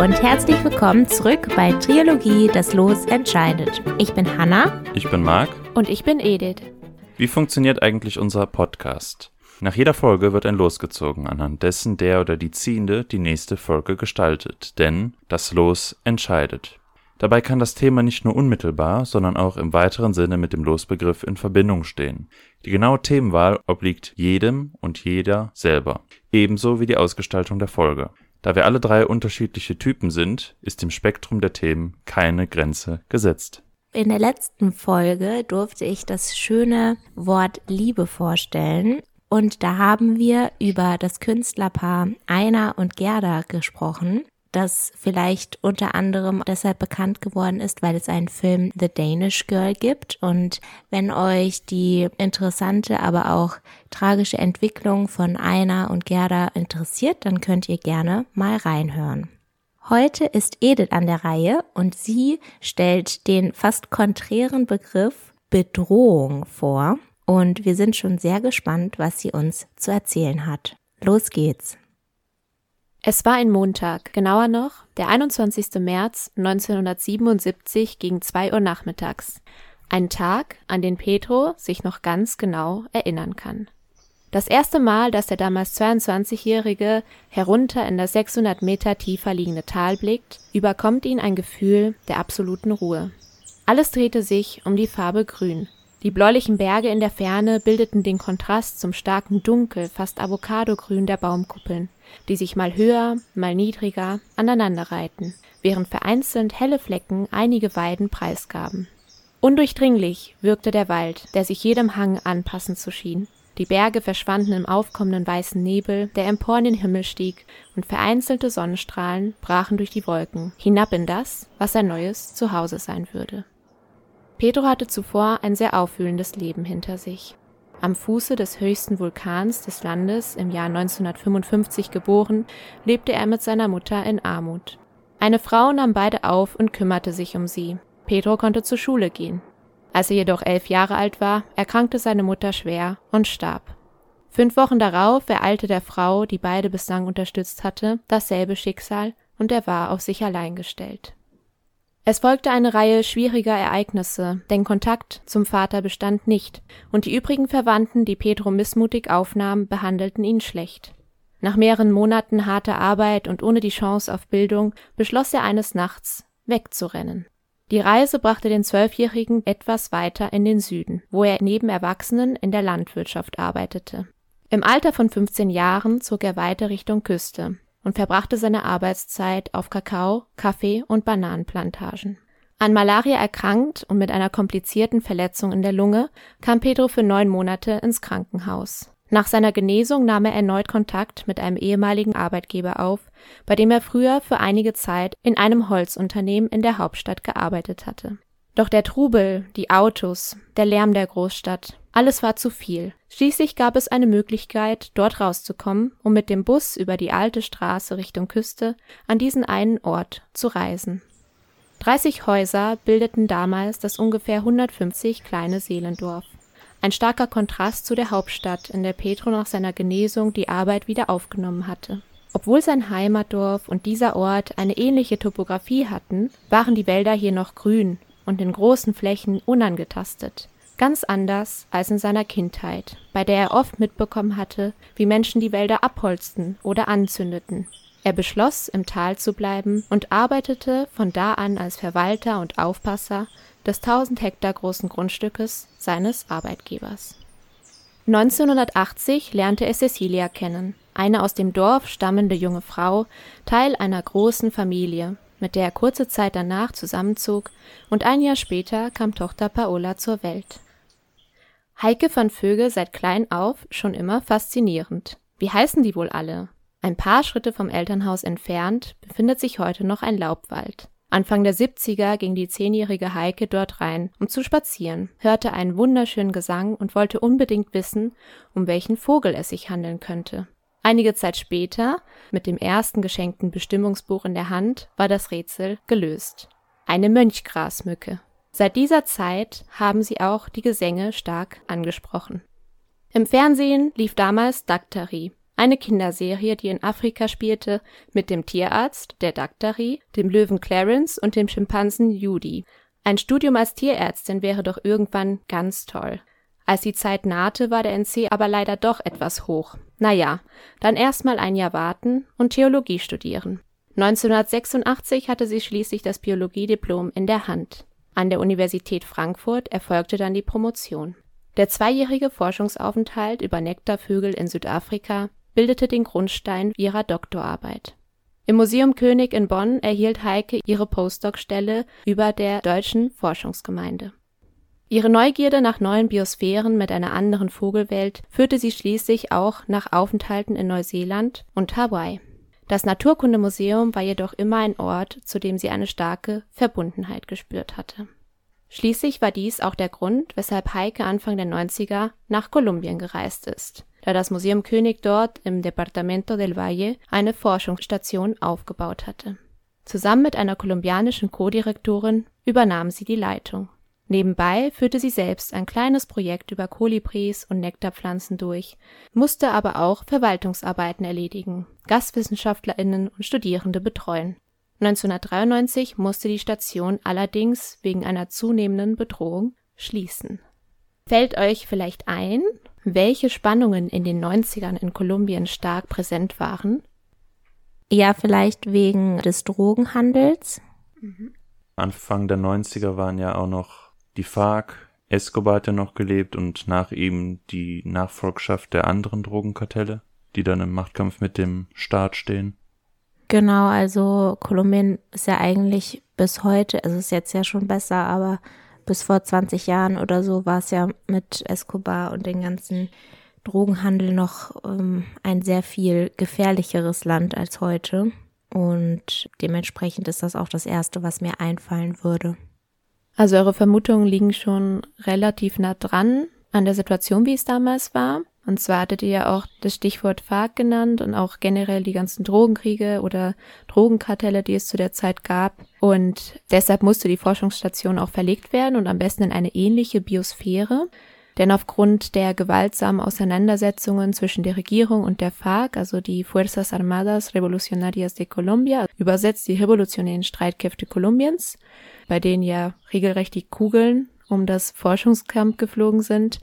Und herzlich willkommen zurück bei Triologie Das Los entscheidet. Ich bin Hanna. Ich bin Marc. Und ich bin Edith. Wie funktioniert eigentlich unser Podcast? Nach jeder Folge wird ein Los gezogen, anhand dessen der oder die Ziehende die nächste Folge gestaltet. Denn das Los entscheidet. Dabei kann das Thema nicht nur unmittelbar, sondern auch im weiteren Sinne mit dem Losbegriff in Verbindung stehen. Die genaue Themenwahl obliegt jedem und jeder selber, ebenso wie die Ausgestaltung der Folge. Da wir alle drei unterschiedliche Typen sind, ist dem Spektrum der Themen keine Grenze gesetzt. In der letzten Folge durfte ich das schöne Wort Liebe vorstellen und da haben wir über das Künstlerpaar Einer und Gerda gesprochen das vielleicht unter anderem deshalb bekannt geworden ist, weil es einen Film The Danish Girl gibt. Und wenn euch die interessante, aber auch tragische Entwicklung von Aina und Gerda interessiert, dann könnt ihr gerne mal reinhören. Heute ist Edith an der Reihe und sie stellt den fast konträren Begriff Bedrohung vor. Und wir sind schon sehr gespannt, was sie uns zu erzählen hat. Los geht's. Es war ein Montag, genauer noch, der 21. März 1977 gegen 2 Uhr nachmittags. Ein Tag, an den Petro sich noch ganz genau erinnern kann. Das erste Mal, dass der damals 22-Jährige herunter in das 600 Meter tiefer liegende Tal blickt, überkommt ihn ein Gefühl der absoluten Ruhe. Alles drehte sich um die Farbe Grün. Die bläulichen Berge in der Ferne bildeten den Kontrast zum starken Dunkel, fast Avocadogrün der Baumkuppeln die sich mal höher, mal niedriger aneinanderreihten, während vereinzelt helle Flecken einige Weiden preisgaben. Undurchdringlich wirkte der Wald, der sich jedem Hang anpassen zu schien. Die Berge verschwanden im aufkommenden weißen Nebel, der empor in den Himmel stieg, und vereinzelte Sonnenstrahlen brachen durch die Wolken, hinab in das, was sein neues Zuhause sein würde. Pedro hatte zuvor ein sehr aufwühlendes Leben hinter sich. Am Fuße des höchsten Vulkans des Landes, im Jahr 1955 geboren, lebte er mit seiner Mutter in Armut. Eine Frau nahm beide auf und kümmerte sich um sie. Pedro konnte zur Schule gehen. Als er jedoch elf Jahre alt war, erkrankte seine Mutter schwer und starb. Fünf Wochen darauf ereilte der Frau, die beide bislang unterstützt hatte, dasselbe Schicksal und er war auf sich allein gestellt. Es folgte eine Reihe schwieriger Ereignisse, denn Kontakt zum Vater bestand nicht, und die übrigen Verwandten, die Pedro missmutig aufnahm, behandelten ihn schlecht. Nach mehreren Monaten harter Arbeit und ohne die Chance auf Bildung beschloss er eines Nachts, wegzurennen. Die Reise brachte den Zwölfjährigen etwas weiter in den Süden, wo er neben Erwachsenen in der Landwirtschaft arbeitete. Im Alter von 15 Jahren zog er weiter Richtung Küste, und verbrachte seine Arbeitszeit auf Kakao, Kaffee und Bananenplantagen. An Malaria erkrankt und mit einer komplizierten Verletzung in der Lunge kam Pedro für neun Monate ins Krankenhaus. Nach seiner Genesung nahm er erneut Kontakt mit einem ehemaligen Arbeitgeber auf, bei dem er früher für einige Zeit in einem Holzunternehmen in der Hauptstadt gearbeitet hatte. Doch der Trubel, die Autos, der Lärm der Großstadt, alles war zu viel. Schließlich gab es eine Möglichkeit, dort rauszukommen, um mit dem Bus über die alte Straße Richtung Küste an diesen einen Ort zu reisen. 30 Häuser bildeten damals das ungefähr 150 kleine Seelendorf. Ein starker Kontrast zu der Hauptstadt, in der Petro nach seiner Genesung die Arbeit wieder aufgenommen hatte. Obwohl sein Heimatdorf und dieser Ort eine ähnliche Topographie hatten, waren die Wälder hier noch grün und in großen Flächen unangetastet. Ganz anders als in seiner Kindheit, bei der er oft mitbekommen hatte, wie Menschen die Wälder abholzten oder anzündeten. Er beschloss, im Tal zu bleiben und arbeitete von da an als Verwalter und Aufpasser des 1000 Hektar großen Grundstückes seines Arbeitgebers. 1980 lernte er Cecilia kennen, eine aus dem Dorf stammende junge Frau, Teil einer großen Familie, mit der er kurze Zeit danach zusammenzog, und ein Jahr später kam Tochter Paola zur Welt. Heike fand Vögel seit klein auf schon immer faszinierend. Wie heißen die wohl alle? Ein paar Schritte vom Elternhaus entfernt befindet sich heute noch ein Laubwald. Anfang der 70er ging die zehnjährige Heike dort rein, um zu spazieren, hörte einen wunderschönen Gesang und wollte unbedingt wissen, um welchen Vogel es sich handeln könnte. Einige Zeit später, mit dem ersten geschenkten Bestimmungsbuch in der Hand, war das Rätsel gelöst. Eine Mönchgrasmücke. Seit dieser Zeit haben sie auch die Gesänge stark angesprochen. Im Fernsehen lief damals Daktari, eine Kinderserie, die in Afrika spielte, mit dem Tierarzt, der Daktari, dem Löwen Clarence und dem Schimpansen Judy. Ein Studium als Tierärztin wäre doch irgendwann ganz toll. Als die Zeit nahte, war der NC aber leider doch etwas hoch. Naja, dann erstmal ein Jahr warten und Theologie studieren. 1986 hatte sie schließlich das Biologiediplom in der Hand. An der Universität Frankfurt erfolgte dann die Promotion. Der zweijährige Forschungsaufenthalt über Nektarvögel in Südafrika bildete den Grundstein ihrer Doktorarbeit. Im Museum König in Bonn erhielt Heike ihre Postdoc-Stelle über der Deutschen Forschungsgemeinde. Ihre Neugierde nach neuen Biosphären mit einer anderen Vogelwelt führte sie schließlich auch nach Aufenthalten in Neuseeland und Hawaii. Das Naturkundemuseum war jedoch immer ein Ort, zu dem sie eine starke Verbundenheit gespürt hatte. Schließlich war dies auch der Grund, weshalb Heike Anfang der 90er nach Kolumbien gereist ist da das Museum König dort im Departamento del Valle eine Forschungsstation aufgebaut hatte. Zusammen mit einer kolumbianischen Co-Direktorin übernahm sie die Leitung. Nebenbei führte sie selbst ein kleines Projekt über Kolibris und Nektarpflanzen durch, musste aber auch Verwaltungsarbeiten erledigen, Gastwissenschaftlerinnen und Studierende betreuen. 1993 musste die Station allerdings wegen einer zunehmenden Bedrohung schließen. Fällt euch vielleicht ein, welche Spannungen in den 90ern in Kolumbien stark präsent waren? Ja, vielleicht wegen des Drogenhandels. Mhm. Anfang der 90er waren ja auch noch die FARC, Escobar hat ja noch gelebt und nach ihm die Nachfolgschaft der anderen Drogenkartelle, die dann im Machtkampf mit dem Staat stehen. Genau, also Kolumbien ist ja eigentlich bis heute, also ist jetzt ja schon besser, aber bis vor 20 Jahren oder so war es ja mit Escobar und den ganzen Drogenhandel noch ähm, ein sehr viel gefährlicheres Land als heute. Und dementsprechend ist das auch das Erste, was mir einfallen würde. Also eure Vermutungen liegen schon relativ nah dran an der Situation, wie es damals war. Und zwar hattet ihr ja auch das Stichwort FARC genannt und auch generell die ganzen Drogenkriege oder Drogenkartelle, die es zu der Zeit gab. Und deshalb musste die Forschungsstation auch verlegt werden und am besten in eine ähnliche Biosphäre. Denn aufgrund der gewaltsamen Auseinandersetzungen zwischen der Regierung und der FARC, also die Fuerzas Armadas Revolucionarias de Colombia, übersetzt die revolutionären Streitkräfte Kolumbiens, bei denen ja regelrecht die Kugeln um das Forschungscamp geflogen sind,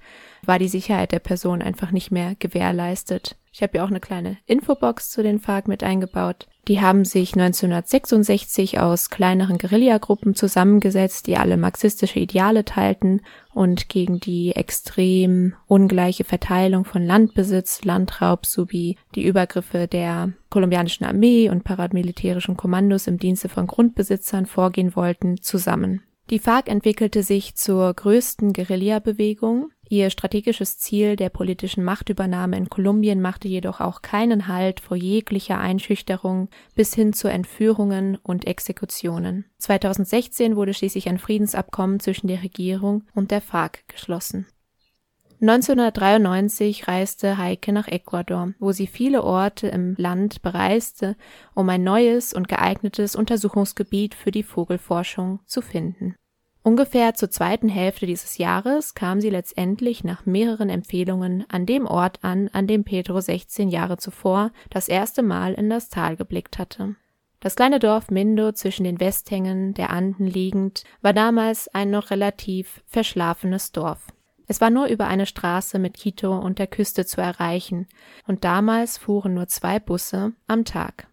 war die Sicherheit der Person einfach nicht mehr gewährleistet. Ich habe ja auch eine kleine Infobox zu den FARC mit eingebaut. Die haben sich 1966 aus kleineren Guerillagruppen zusammengesetzt, die alle marxistische Ideale teilten und gegen die extrem ungleiche Verteilung von Landbesitz, Landraub sowie die Übergriffe der kolumbianischen Armee und paramilitärischen Kommandos im Dienste von Grundbesitzern vorgehen wollten, zusammen. Die FARC entwickelte sich zur größten Guerillabewegung. Ihr strategisches Ziel der politischen Machtübernahme in Kolumbien machte jedoch auch keinen Halt vor jeglicher Einschüchterung bis hin zu Entführungen und Exekutionen. 2016 wurde schließlich ein Friedensabkommen zwischen der Regierung und der FARC geschlossen 1993 reiste Heike nach Ecuador, wo sie viele Orte im Land bereiste, um ein neues und geeignetes Untersuchungsgebiet für die Vogelforschung zu finden. Ungefähr zur zweiten Hälfte dieses Jahres kam sie letztendlich nach mehreren Empfehlungen an dem Ort an, an dem Pedro 16 Jahre zuvor das erste Mal in das Tal geblickt hatte. Das kleine Dorf Mindo zwischen den Westhängen der Anden liegend, war damals ein noch relativ verschlafenes Dorf. Es war nur über eine Straße mit Quito und der Küste zu erreichen, und damals fuhren nur zwei Busse am Tag.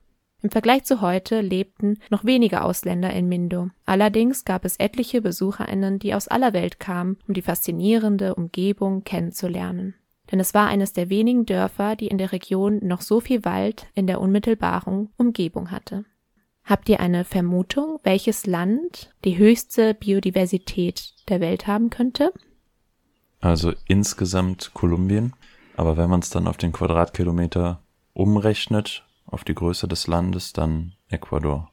Im Vergleich zu heute lebten noch weniger Ausländer in Mindo. Allerdings gab es etliche BesucherInnen, die aus aller Welt kamen, um die faszinierende Umgebung kennenzulernen. Denn es war eines der wenigen Dörfer, die in der Region noch so viel Wald in der unmittelbaren Umgebung hatte. Habt ihr eine Vermutung, welches Land die höchste Biodiversität der Welt haben könnte? Also insgesamt Kolumbien. Aber wenn man es dann auf den Quadratkilometer umrechnet, auf die Größe des Landes, dann Ecuador.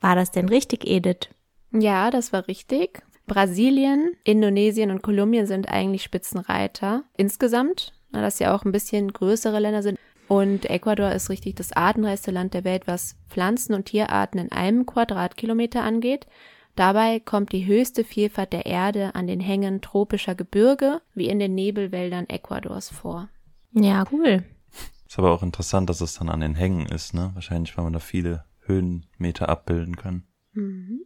War das denn richtig, Edith? Ja, das war richtig. Brasilien, Indonesien und Kolumbien sind eigentlich Spitzenreiter. Insgesamt, dass ja auch ein bisschen größere Länder sind. Und Ecuador ist richtig das artenreichste Land der Welt, was Pflanzen- und Tierarten in einem Quadratkilometer angeht. Dabei kommt die höchste Vielfalt der Erde an den Hängen tropischer Gebirge wie in den Nebelwäldern Ecuadors vor. Ja, cool. Ist aber auch interessant, dass es dann an den Hängen ist, ne? Wahrscheinlich, weil man da viele Höhenmeter abbilden kann. Mhm.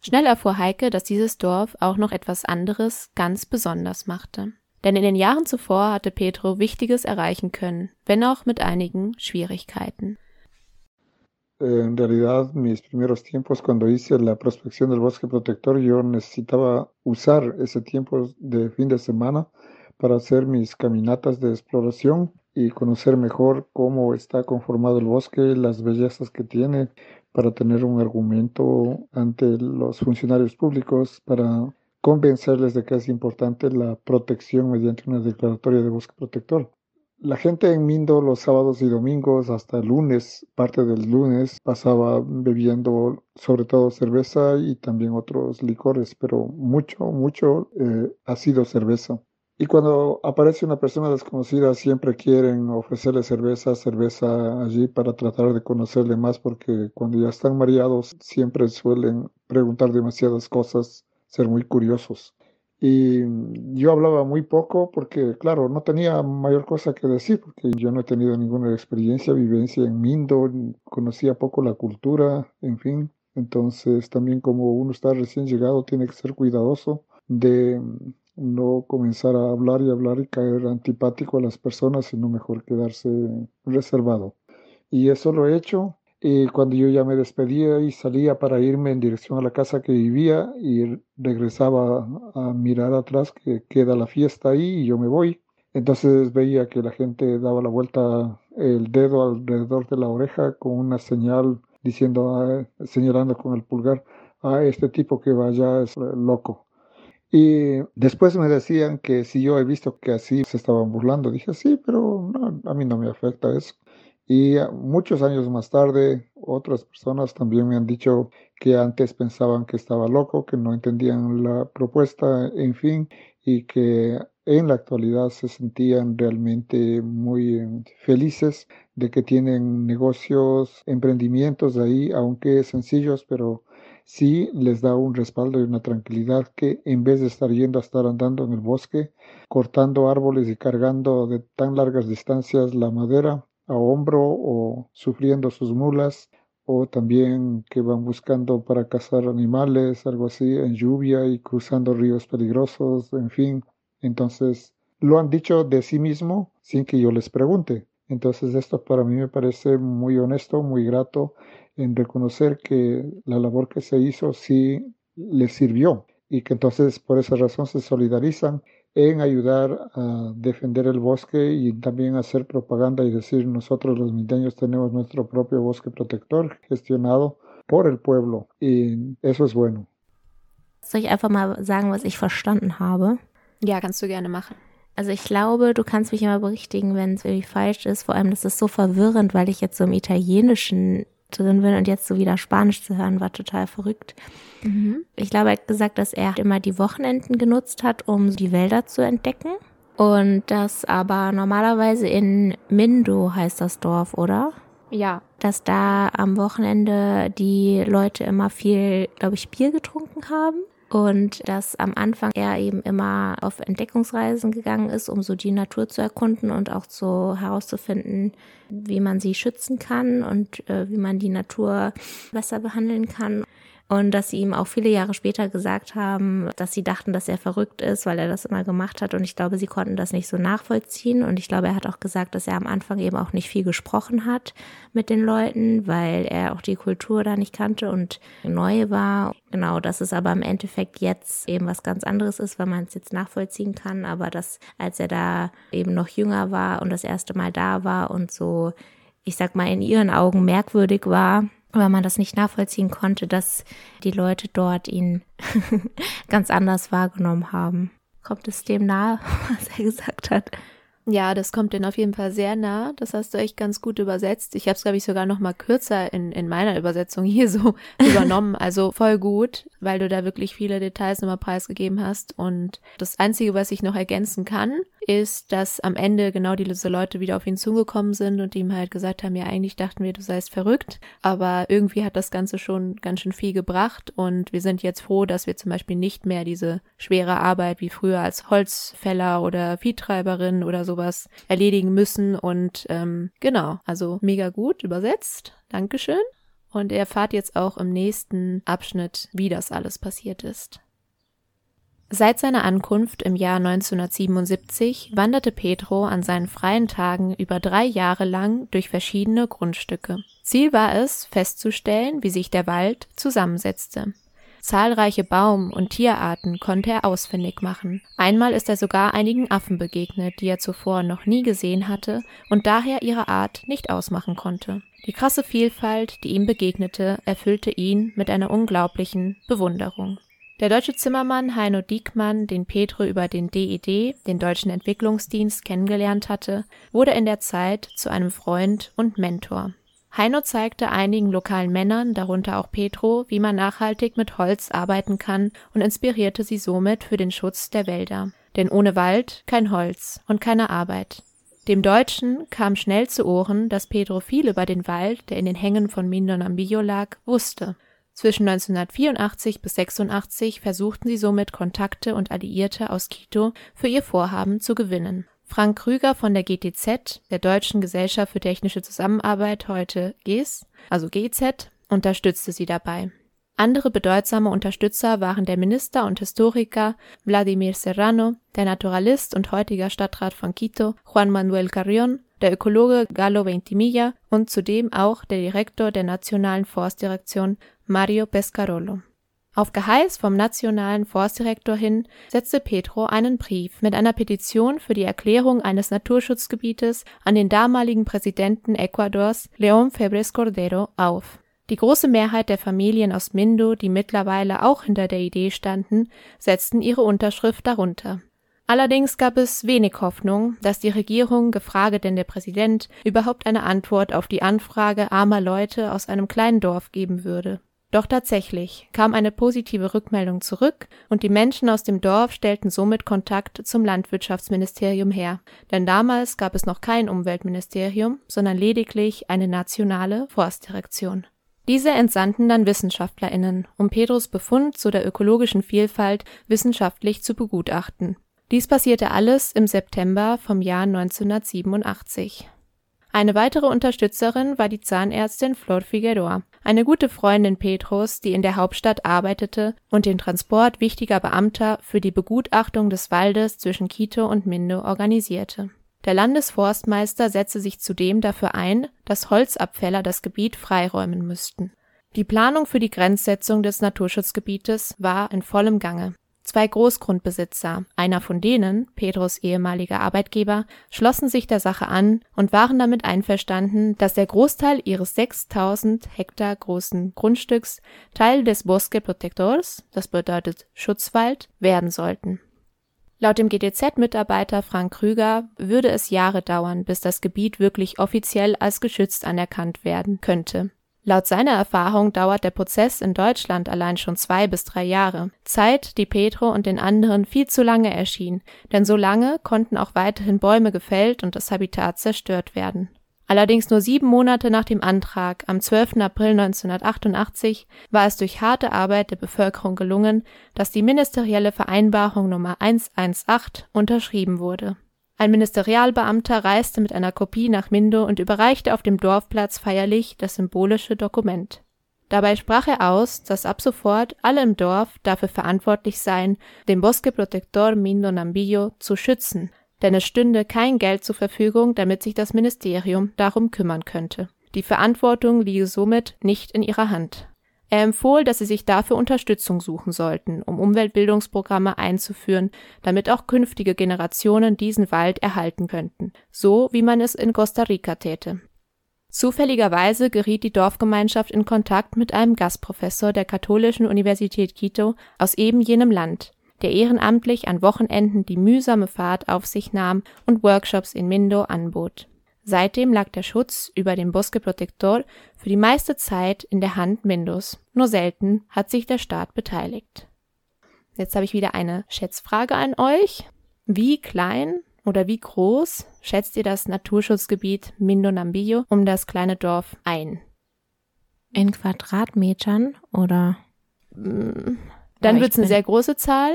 Schnell erfuhr Heike, dass dieses Dorf auch noch etwas anderes ganz besonders machte. Denn in den Jahren zuvor hatte Petro Wichtiges erreichen können, wenn auch mit einigen Schwierigkeiten. En realidad, mis primeros tiempos, cuando hice la prospección del bosque protector, yo necesitaba usar ese tiempo de fin de semana para hacer mis caminatas de exploración y conocer mejor cómo está conformado el bosque, las bellezas que tiene, para tener un argumento ante los funcionarios públicos, para convencerles de que es importante la protección mediante una declaratoria de bosque protector. La gente en Mindo los sábados y domingos hasta el lunes, parte del lunes, pasaba bebiendo sobre todo cerveza y también otros licores, pero mucho, mucho eh, ha sido cerveza. Y cuando aparece una persona desconocida, siempre quieren ofrecerle cerveza, cerveza allí para tratar de conocerle más, porque cuando ya están mareados, siempre suelen preguntar demasiadas cosas, ser muy curiosos. Y yo hablaba muy poco porque, claro, no tenía mayor cosa que decir, porque yo no he tenido ninguna experiencia, vivencia en Mindo, conocía poco la cultura, en fin. Entonces, también como uno está recién llegado, tiene que ser cuidadoso de no comenzar a hablar y hablar y caer antipático a las personas, sino mejor quedarse reservado. Y eso lo he hecho. Y cuando yo ya me despedía y salía para irme en dirección a la casa que vivía y regresaba a mirar atrás que queda la fiesta ahí y yo me voy. Entonces veía que la gente daba la vuelta el dedo alrededor de la oreja con una señal diciendo, ah, señalando con el pulgar, a ah, este tipo que vaya es loco. Y después me decían que si yo he visto que así se estaban burlando, dije, sí, pero a mí no me afecta eso. Y muchos años más tarde, otras personas también me han dicho que antes pensaban que estaba loco, que no entendían la propuesta, en fin, y que en la actualidad se sentían realmente muy eh, felices de que tienen negocios, emprendimientos ahí, aunque sencillos, pero sí les da un respaldo y una tranquilidad que en vez de estar yendo a estar andando en el bosque, cortando árboles y cargando de tan largas distancias la madera a hombro o sufriendo sus mulas, o también que van buscando para cazar animales, algo así, en lluvia y cruzando ríos peligrosos, en fin. Entonces, lo han dicho de sí mismo sin que yo les pregunte. Entonces, esto para mí me parece muy honesto, muy grato en reconocer que la labor que se hizo sí les sirvió y que entonces por esa razón se solidarizan en ayudar a defender el bosque y también hacer propaganda y decir nosotros los mindeños tenemos nuestro propio bosque protector gestionado por el pueblo y eso es bueno. Soll ich einfach mal sagen, was ich verstanden habe? Ja, kannst du gerne machen. Also ich glaube, du kannst mich immer berichtigen, wenn es irgendwie falsch ist. Vor allem, das ist so verwirrend, weil ich jetzt so im Italienischen drin bin und jetzt so wieder Spanisch zu hören, war total verrückt. Mhm. Ich glaube, er hat gesagt, dass er immer die Wochenenden genutzt hat, um die Wälder zu entdecken. Und das aber normalerweise in Mindo heißt das Dorf, oder? Ja. Dass da am Wochenende die Leute immer viel, glaube ich, Bier getrunken haben. Und dass am Anfang er eben immer auf Entdeckungsreisen gegangen ist, um so die Natur zu erkunden und auch so herauszufinden, wie man sie schützen kann und äh, wie man die Natur besser behandeln kann. Und dass sie ihm auch viele Jahre später gesagt haben, dass sie dachten, dass er verrückt ist, weil er das immer gemacht hat. Und ich glaube, sie konnten das nicht so nachvollziehen. Und ich glaube, er hat auch gesagt, dass er am Anfang eben auch nicht viel gesprochen hat mit den Leuten, weil er auch die Kultur da nicht kannte und neu war. Genau, dass es aber im Endeffekt jetzt eben was ganz anderes ist, weil man es jetzt nachvollziehen kann. Aber dass, als er da eben noch jünger war und das erste Mal da war und so, ich sag mal, in ihren Augen merkwürdig war, weil man das nicht nachvollziehen konnte, dass die Leute dort ihn ganz anders wahrgenommen haben. Kommt es dem nahe, was er gesagt hat? Ja, das kommt denn auf jeden Fall sehr nah. Das hast du echt ganz gut übersetzt. Ich habe es, glaube ich, sogar noch mal kürzer in, in meiner Übersetzung hier so übernommen. Also voll gut, weil du da wirklich viele Details nochmal preisgegeben hast. Und das Einzige, was ich noch ergänzen kann, ist, dass am Ende genau diese Leute wieder auf ihn zugekommen sind und ihm halt gesagt haben, ja, eigentlich dachten wir, du seist verrückt. Aber irgendwie hat das Ganze schon ganz schön viel gebracht. Und wir sind jetzt froh, dass wir zum Beispiel nicht mehr diese schwere Arbeit wie früher als Holzfäller oder Viehtreiberin oder so sowas erledigen müssen und ähm, genau, also mega gut übersetzt. Dankeschön. Und ihr erfahrt jetzt auch im nächsten Abschnitt, wie das alles passiert ist. Seit seiner Ankunft im Jahr 1977 wanderte Pedro an seinen freien Tagen über drei Jahre lang durch verschiedene Grundstücke. Ziel war es, festzustellen, wie sich der Wald zusammensetzte. Zahlreiche Baum- und Tierarten konnte er ausfindig machen. Einmal ist er sogar einigen Affen begegnet, die er zuvor noch nie gesehen hatte und daher ihre Art nicht ausmachen konnte. Die krasse Vielfalt, die ihm begegnete, erfüllte ihn mit einer unglaublichen Bewunderung. Der deutsche Zimmermann Heino Diekmann, den Petro über den DED, den Deutschen Entwicklungsdienst, kennengelernt hatte, wurde in der Zeit zu einem Freund und Mentor. Heino zeigte einigen lokalen Männern, darunter auch Petro, wie man nachhaltig mit Holz arbeiten kann und inspirierte sie somit für den Schutz der Wälder. Denn ohne Wald kein Holz und keine Arbeit. Dem Deutschen kam schnell zu Ohren, dass Pedro viel über den Wald, der in den Hängen von Mindonambillo lag, wusste. Zwischen 1984 bis 86 versuchten sie somit Kontakte und Alliierte aus Quito für ihr Vorhaben zu gewinnen. Frank Krüger von der GTZ, der Deutschen Gesellschaft für technische Zusammenarbeit, heute GES, also GZ, unterstützte sie dabei. Andere bedeutsame Unterstützer waren der Minister und Historiker Vladimir Serrano, der Naturalist und heutiger Stadtrat von Quito Juan Manuel Carrión, der Ökologe Galo Ventimilla und zudem auch der Direktor der Nationalen Forstdirektion Mario Pescarolo. Auf Geheiß vom nationalen Forstdirektor hin setzte Petro einen Brief mit einer Petition für die Erklärung eines Naturschutzgebietes an den damaligen Präsidenten Ecuadors León Febres Cordero auf die große Mehrheit der Familien aus Mindo, die mittlerweile auch hinter der Idee standen, setzten ihre Unterschrift darunter. Allerdings gab es wenig Hoffnung, dass die Regierung, gefrage denn der Präsident, überhaupt eine Antwort auf die Anfrage armer Leute aus einem kleinen Dorf geben würde. Doch tatsächlich kam eine positive Rückmeldung zurück und die Menschen aus dem Dorf stellten somit Kontakt zum Landwirtschaftsministerium her, denn damals gab es noch kein Umweltministerium, sondern lediglich eine nationale Forstdirektion. Diese entsandten dann WissenschaftlerInnen, um Pedros Befund zu der ökologischen Vielfalt wissenschaftlich zu begutachten. Dies passierte alles im September vom Jahr 1987. Eine weitere Unterstützerin war die Zahnärztin Flor Figueroa, eine gute Freundin Petros, die in der Hauptstadt arbeitete und den Transport wichtiger Beamter für die Begutachtung des Waldes zwischen Quito und Mindo organisierte der Landesforstmeister setzte sich zudem dafür ein, dass Holzabfäller das Gebiet freiräumen müssten. Die Planung für die Grenzsetzung des Naturschutzgebietes war in vollem Gange. Zwei Großgrundbesitzer, einer von denen, Pedros ehemaliger Arbeitgeber, schlossen sich der Sache an und waren damit einverstanden, dass der Großteil ihres 6000 Hektar großen Grundstücks Teil des Bosque Protectors, das bedeutet Schutzwald, werden sollten Laut dem GDZ-Mitarbeiter Frank Krüger würde es Jahre dauern, bis das Gebiet wirklich offiziell als geschützt anerkannt werden könnte. Laut seiner Erfahrung dauert der Prozess in Deutschland allein schon zwei bis drei Jahre. Zeit, die Petro und den anderen viel zu lange erschien, denn so lange konnten auch weiterhin Bäume gefällt und das Habitat zerstört werden. Allerdings nur sieben Monate nach dem Antrag, am 12. April 1988, war es durch harte Arbeit der Bevölkerung gelungen, dass die ministerielle Vereinbarung Nummer 118 unterschrieben wurde. Ein Ministerialbeamter reiste mit einer Kopie nach Mindo und überreichte auf dem Dorfplatz feierlich das symbolische Dokument. Dabei sprach er aus, dass ab sofort alle im Dorf dafür verantwortlich seien, den Bosque Protector Mindo Nambillo zu schützen, denn es stünde kein Geld zur Verfügung, damit sich das Ministerium darum kümmern könnte. Die Verantwortung liege somit nicht in ihrer Hand. Er empfohl, dass sie sich dafür Unterstützung suchen sollten, um Umweltbildungsprogramme einzuführen, damit auch künftige Generationen diesen Wald erhalten könnten, so wie man es in Costa Rica täte. Zufälligerweise geriet die Dorfgemeinschaft in Kontakt mit einem Gastprofessor der Katholischen Universität Quito aus eben jenem Land, der ehrenamtlich an Wochenenden die mühsame Fahrt auf sich nahm und Workshops in Mindo anbot. Seitdem lag der Schutz über den Bosque Protector für die meiste Zeit in der Hand Mindos. Nur selten hat sich der Staat beteiligt. Jetzt habe ich wieder eine Schätzfrage an euch. Wie klein oder wie groß schätzt ihr das Naturschutzgebiet Mindo Nambillo um das kleine Dorf ein? In Quadratmetern oder? Mm, dann wird es eine sehr große Zahl.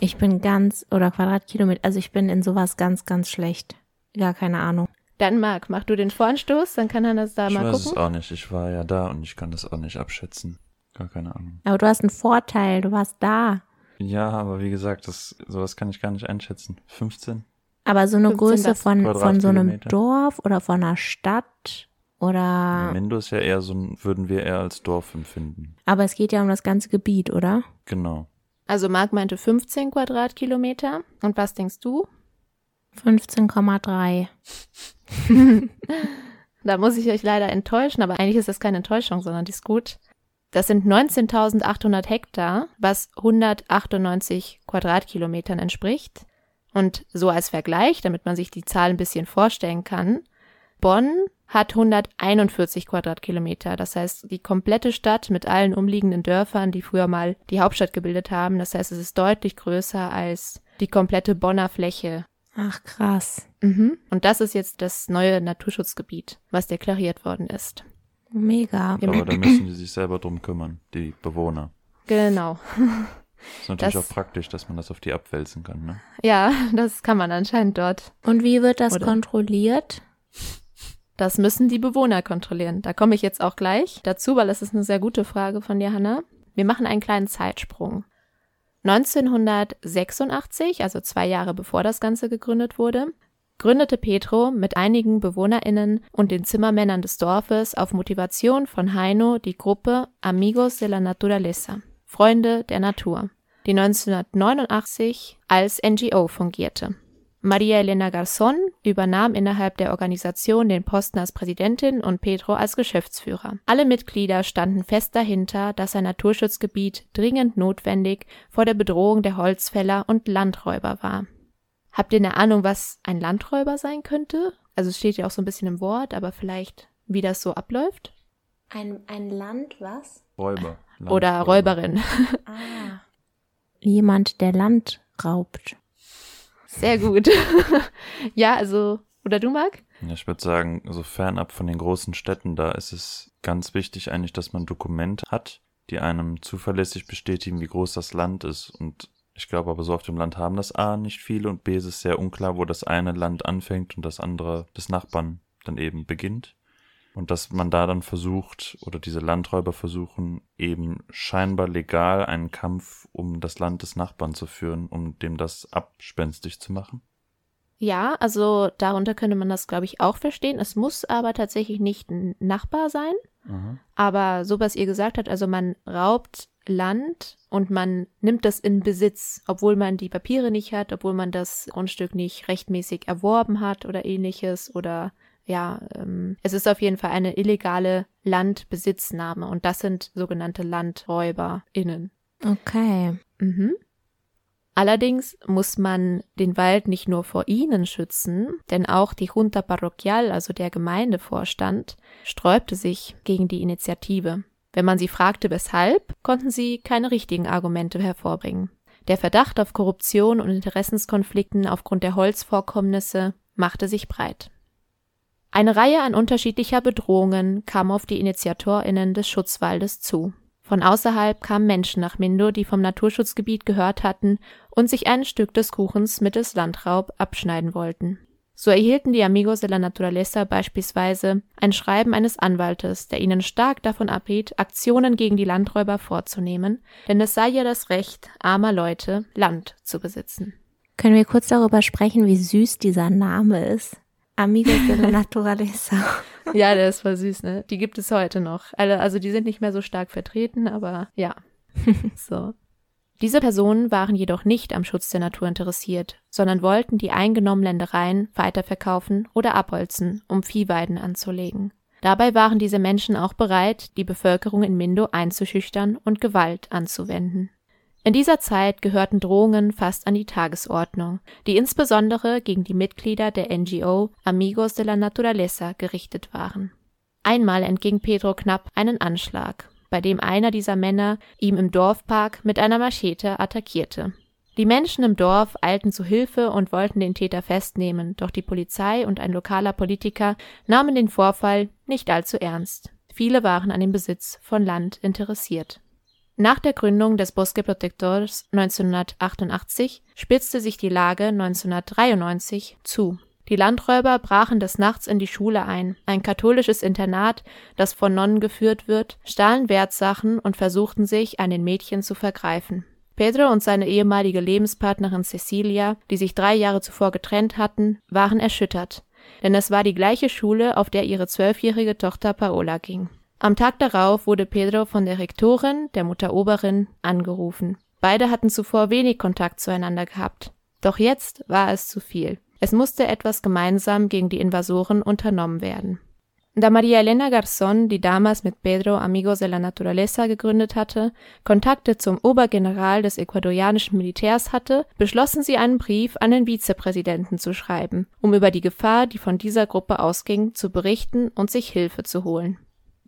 Ich bin ganz, oder Quadratkilometer, also ich bin in sowas ganz, ganz schlecht. Gar keine Ahnung. Dann Marc, mach du den Voranstoß, dann kann Hannes da ich mal weiß gucken. es auch nicht. Ich war ja da und ich kann das auch nicht abschätzen. Gar keine Ahnung. Aber du hast einen Vorteil, du warst da. Ja, aber wie gesagt, das, sowas kann ich gar nicht einschätzen. 15? Aber so eine 15 Größe von, von so einem. Dorf oder von einer Stadt oder. Mendo ist ja eher so ein, würden wir eher als Dorf empfinden. Aber es geht ja um das ganze Gebiet, oder? Genau. Also Marc meinte 15 Quadratkilometer. Und was denkst du? 15,3. Da muss ich euch leider enttäuschen, aber eigentlich ist das keine Enttäuschung, sondern die ist gut. Das sind 19.800 Hektar, was 198 Quadratkilometern entspricht. Und so als Vergleich, damit man sich die Zahl ein bisschen vorstellen kann, Bonn hat 141 Quadratkilometer. Das heißt, die komplette Stadt mit allen umliegenden Dörfern, die früher mal die Hauptstadt gebildet haben. Das heißt, es ist deutlich größer als die komplette Bonner Fläche. Ach, krass. Mhm. Und das ist jetzt das neue Naturschutzgebiet, was deklariert worden ist. Mega. Aber da müssen die sich selber drum kümmern, die Bewohner. Genau. Ist natürlich Das- auch praktisch, dass man das auf die abwälzen kann, ne? Ja, das kann man anscheinend dort. Und wie wird das Oder? kontrolliert? Das müssen die Bewohner kontrollieren. Da komme ich jetzt auch gleich dazu, weil das ist eine sehr gute Frage von dir, Hanna. Wir machen einen kleinen Zeitsprung. 1986, also zwei Jahre bevor das Ganze gegründet wurde, gründete Petro mit einigen BewohnerInnen und den Zimmermännern des Dorfes auf Motivation von Heino die Gruppe Amigos de la Naturaleza, Freunde der Natur, die 1989 als NGO fungierte. Maria Elena Garzón übernahm innerhalb der Organisation den Posten als Präsidentin und Pedro als Geschäftsführer. Alle Mitglieder standen fest dahinter, dass ein Naturschutzgebiet dringend notwendig vor der Bedrohung der Holzfäller und Landräuber war. Habt ihr eine Ahnung, was ein Landräuber sein könnte? Also es steht ja auch so ein bisschen im Wort, aber vielleicht, wie das so abläuft? Ein, ein Land, was? Räuber. Oder Landräuber. Räuberin. Ah. Jemand, der Land raubt. Sehr gut. ja, also, oder du, Marc? Ja, ich würde sagen, so fernab von den großen Städten, da ist es ganz wichtig eigentlich, dass man Dokumente hat, die einem zuverlässig bestätigen, wie groß das Land ist. Und ich glaube aber so auf dem Land haben das A nicht viele und B ist es sehr unklar, wo das eine Land anfängt und das andere des Nachbarn dann eben beginnt. Und dass man da dann versucht, oder diese Landräuber versuchen, eben scheinbar legal einen Kampf um das Land des Nachbarn zu führen, um dem das abspenstig zu machen. Ja, also darunter könnte man das, glaube ich, auch verstehen. Es muss aber tatsächlich nicht ein Nachbar sein. Aber so, was ihr gesagt habt, also man raubt Land und man nimmt das in Besitz, obwohl man die Papiere nicht hat, obwohl man das Grundstück nicht rechtmäßig erworben hat oder ähnliches oder ja, ähm, es ist auf jeden Fall eine illegale Landbesitznahme und das sind sogenannte LandräuberInnen. Okay. Mhm. Allerdings muss man den Wald nicht nur vor ihnen schützen, denn auch die Junta Parroquial, also der Gemeindevorstand, sträubte sich gegen die Initiative. Wenn man sie fragte, weshalb, konnten sie keine richtigen Argumente hervorbringen. Der Verdacht auf Korruption und Interessenskonflikten aufgrund der Holzvorkommnisse machte sich breit. Eine Reihe an unterschiedlicher Bedrohungen kam auf die Initiatorinnen des Schutzwaldes zu. Von außerhalb kamen Menschen nach Mindo, die vom Naturschutzgebiet gehört hatten und sich ein Stück des Kuchens mittels Landraub abschneiden wollten. So erhielten die Amigos de la Naturaleza beispielsweise ein Schreiben eines Anwaltes, der ihnen stark davon abriet, Aktionen gegen die Landräuber vorzunehmen, denn es sei ja das Recht armer Leute, Land zu besitzen. Können wir kurz darüber sprechen, wie süß dieser Name ist? Amigos de la Naturaleza. Ja, der ist voll süß, ne? Die gibt es heute noch. Alle, also die sind nicht mehr so stark vertreten, aber ja. so. Diese Personen waren jedoch nicht am Schutz der Natur interessiert, sondern wollten die eingenommenen Ländereien weiterverkaufen oder abholzen, um Viehweiden anzulegen. Dabei waren diese Menschen auch bereit, die Bevölkerung in Mindo einzuschüchtern und Gewalt anzuwenden. In dieser Zeit gehörten Drohungen fast an die Tagesordnung, die insbesondere gegen die Mitglieder der NGO Amigos de la Naturaleza gerichtet waren. Einmal entging Pedro knapp einen Anschlag, bei dem einer dieser Männer ihm im Dorfpark mit einer Machete attackierte. Die Menschen im Dorf eilten zu Hilfe und wollten den Täter festnehmen, doch die Polizei und ein lokaler Politiker nahmen den Vorfall nicht allzu ernst. Viele waren an dem Besitz von Land interessiert. Nach der Gründung des Bosque Protectors 1988 spitzte sich die Lage 1993 zu. Die Landräuber brachen des Nachts in die Schule ein, ein katholisches Internat, das von Nonnen geführt wird, stahlen Wertsachen und versuchten sich an den Mädchen zu vergreifen. Pedro und seine ehemalige Lebenspartnerin Cecilia, die sich drei Jahre zuvor getrennt hatten, waren erschüttert, denn es war die gleiche Schule, auf der ihre zwölfjährige Tochter Paola ging. Am Tag darauf wurde Pedro von der Rektorin, der Mutter Oberin, angerufen. Beide hatten zuvor wenig Kontakt zueinander gehabt. Doch jetzt war es zu viel. Es musste etwas gemeinsam gegen die Invasoren unternommen werden. Da Maria Elena Garzón, die damals mit Pedro Amigos de la Naturaleza gegründet hatte, Kontakte zum Obergeneral des ecuadorianischen Militärs hatte, beschlossen sie einen Brief an den Vizepräsidenten zu schreiben, um über die Gefahr, die von dieser Gruppe ausging, zu berichten und sich Hilfe zu holen.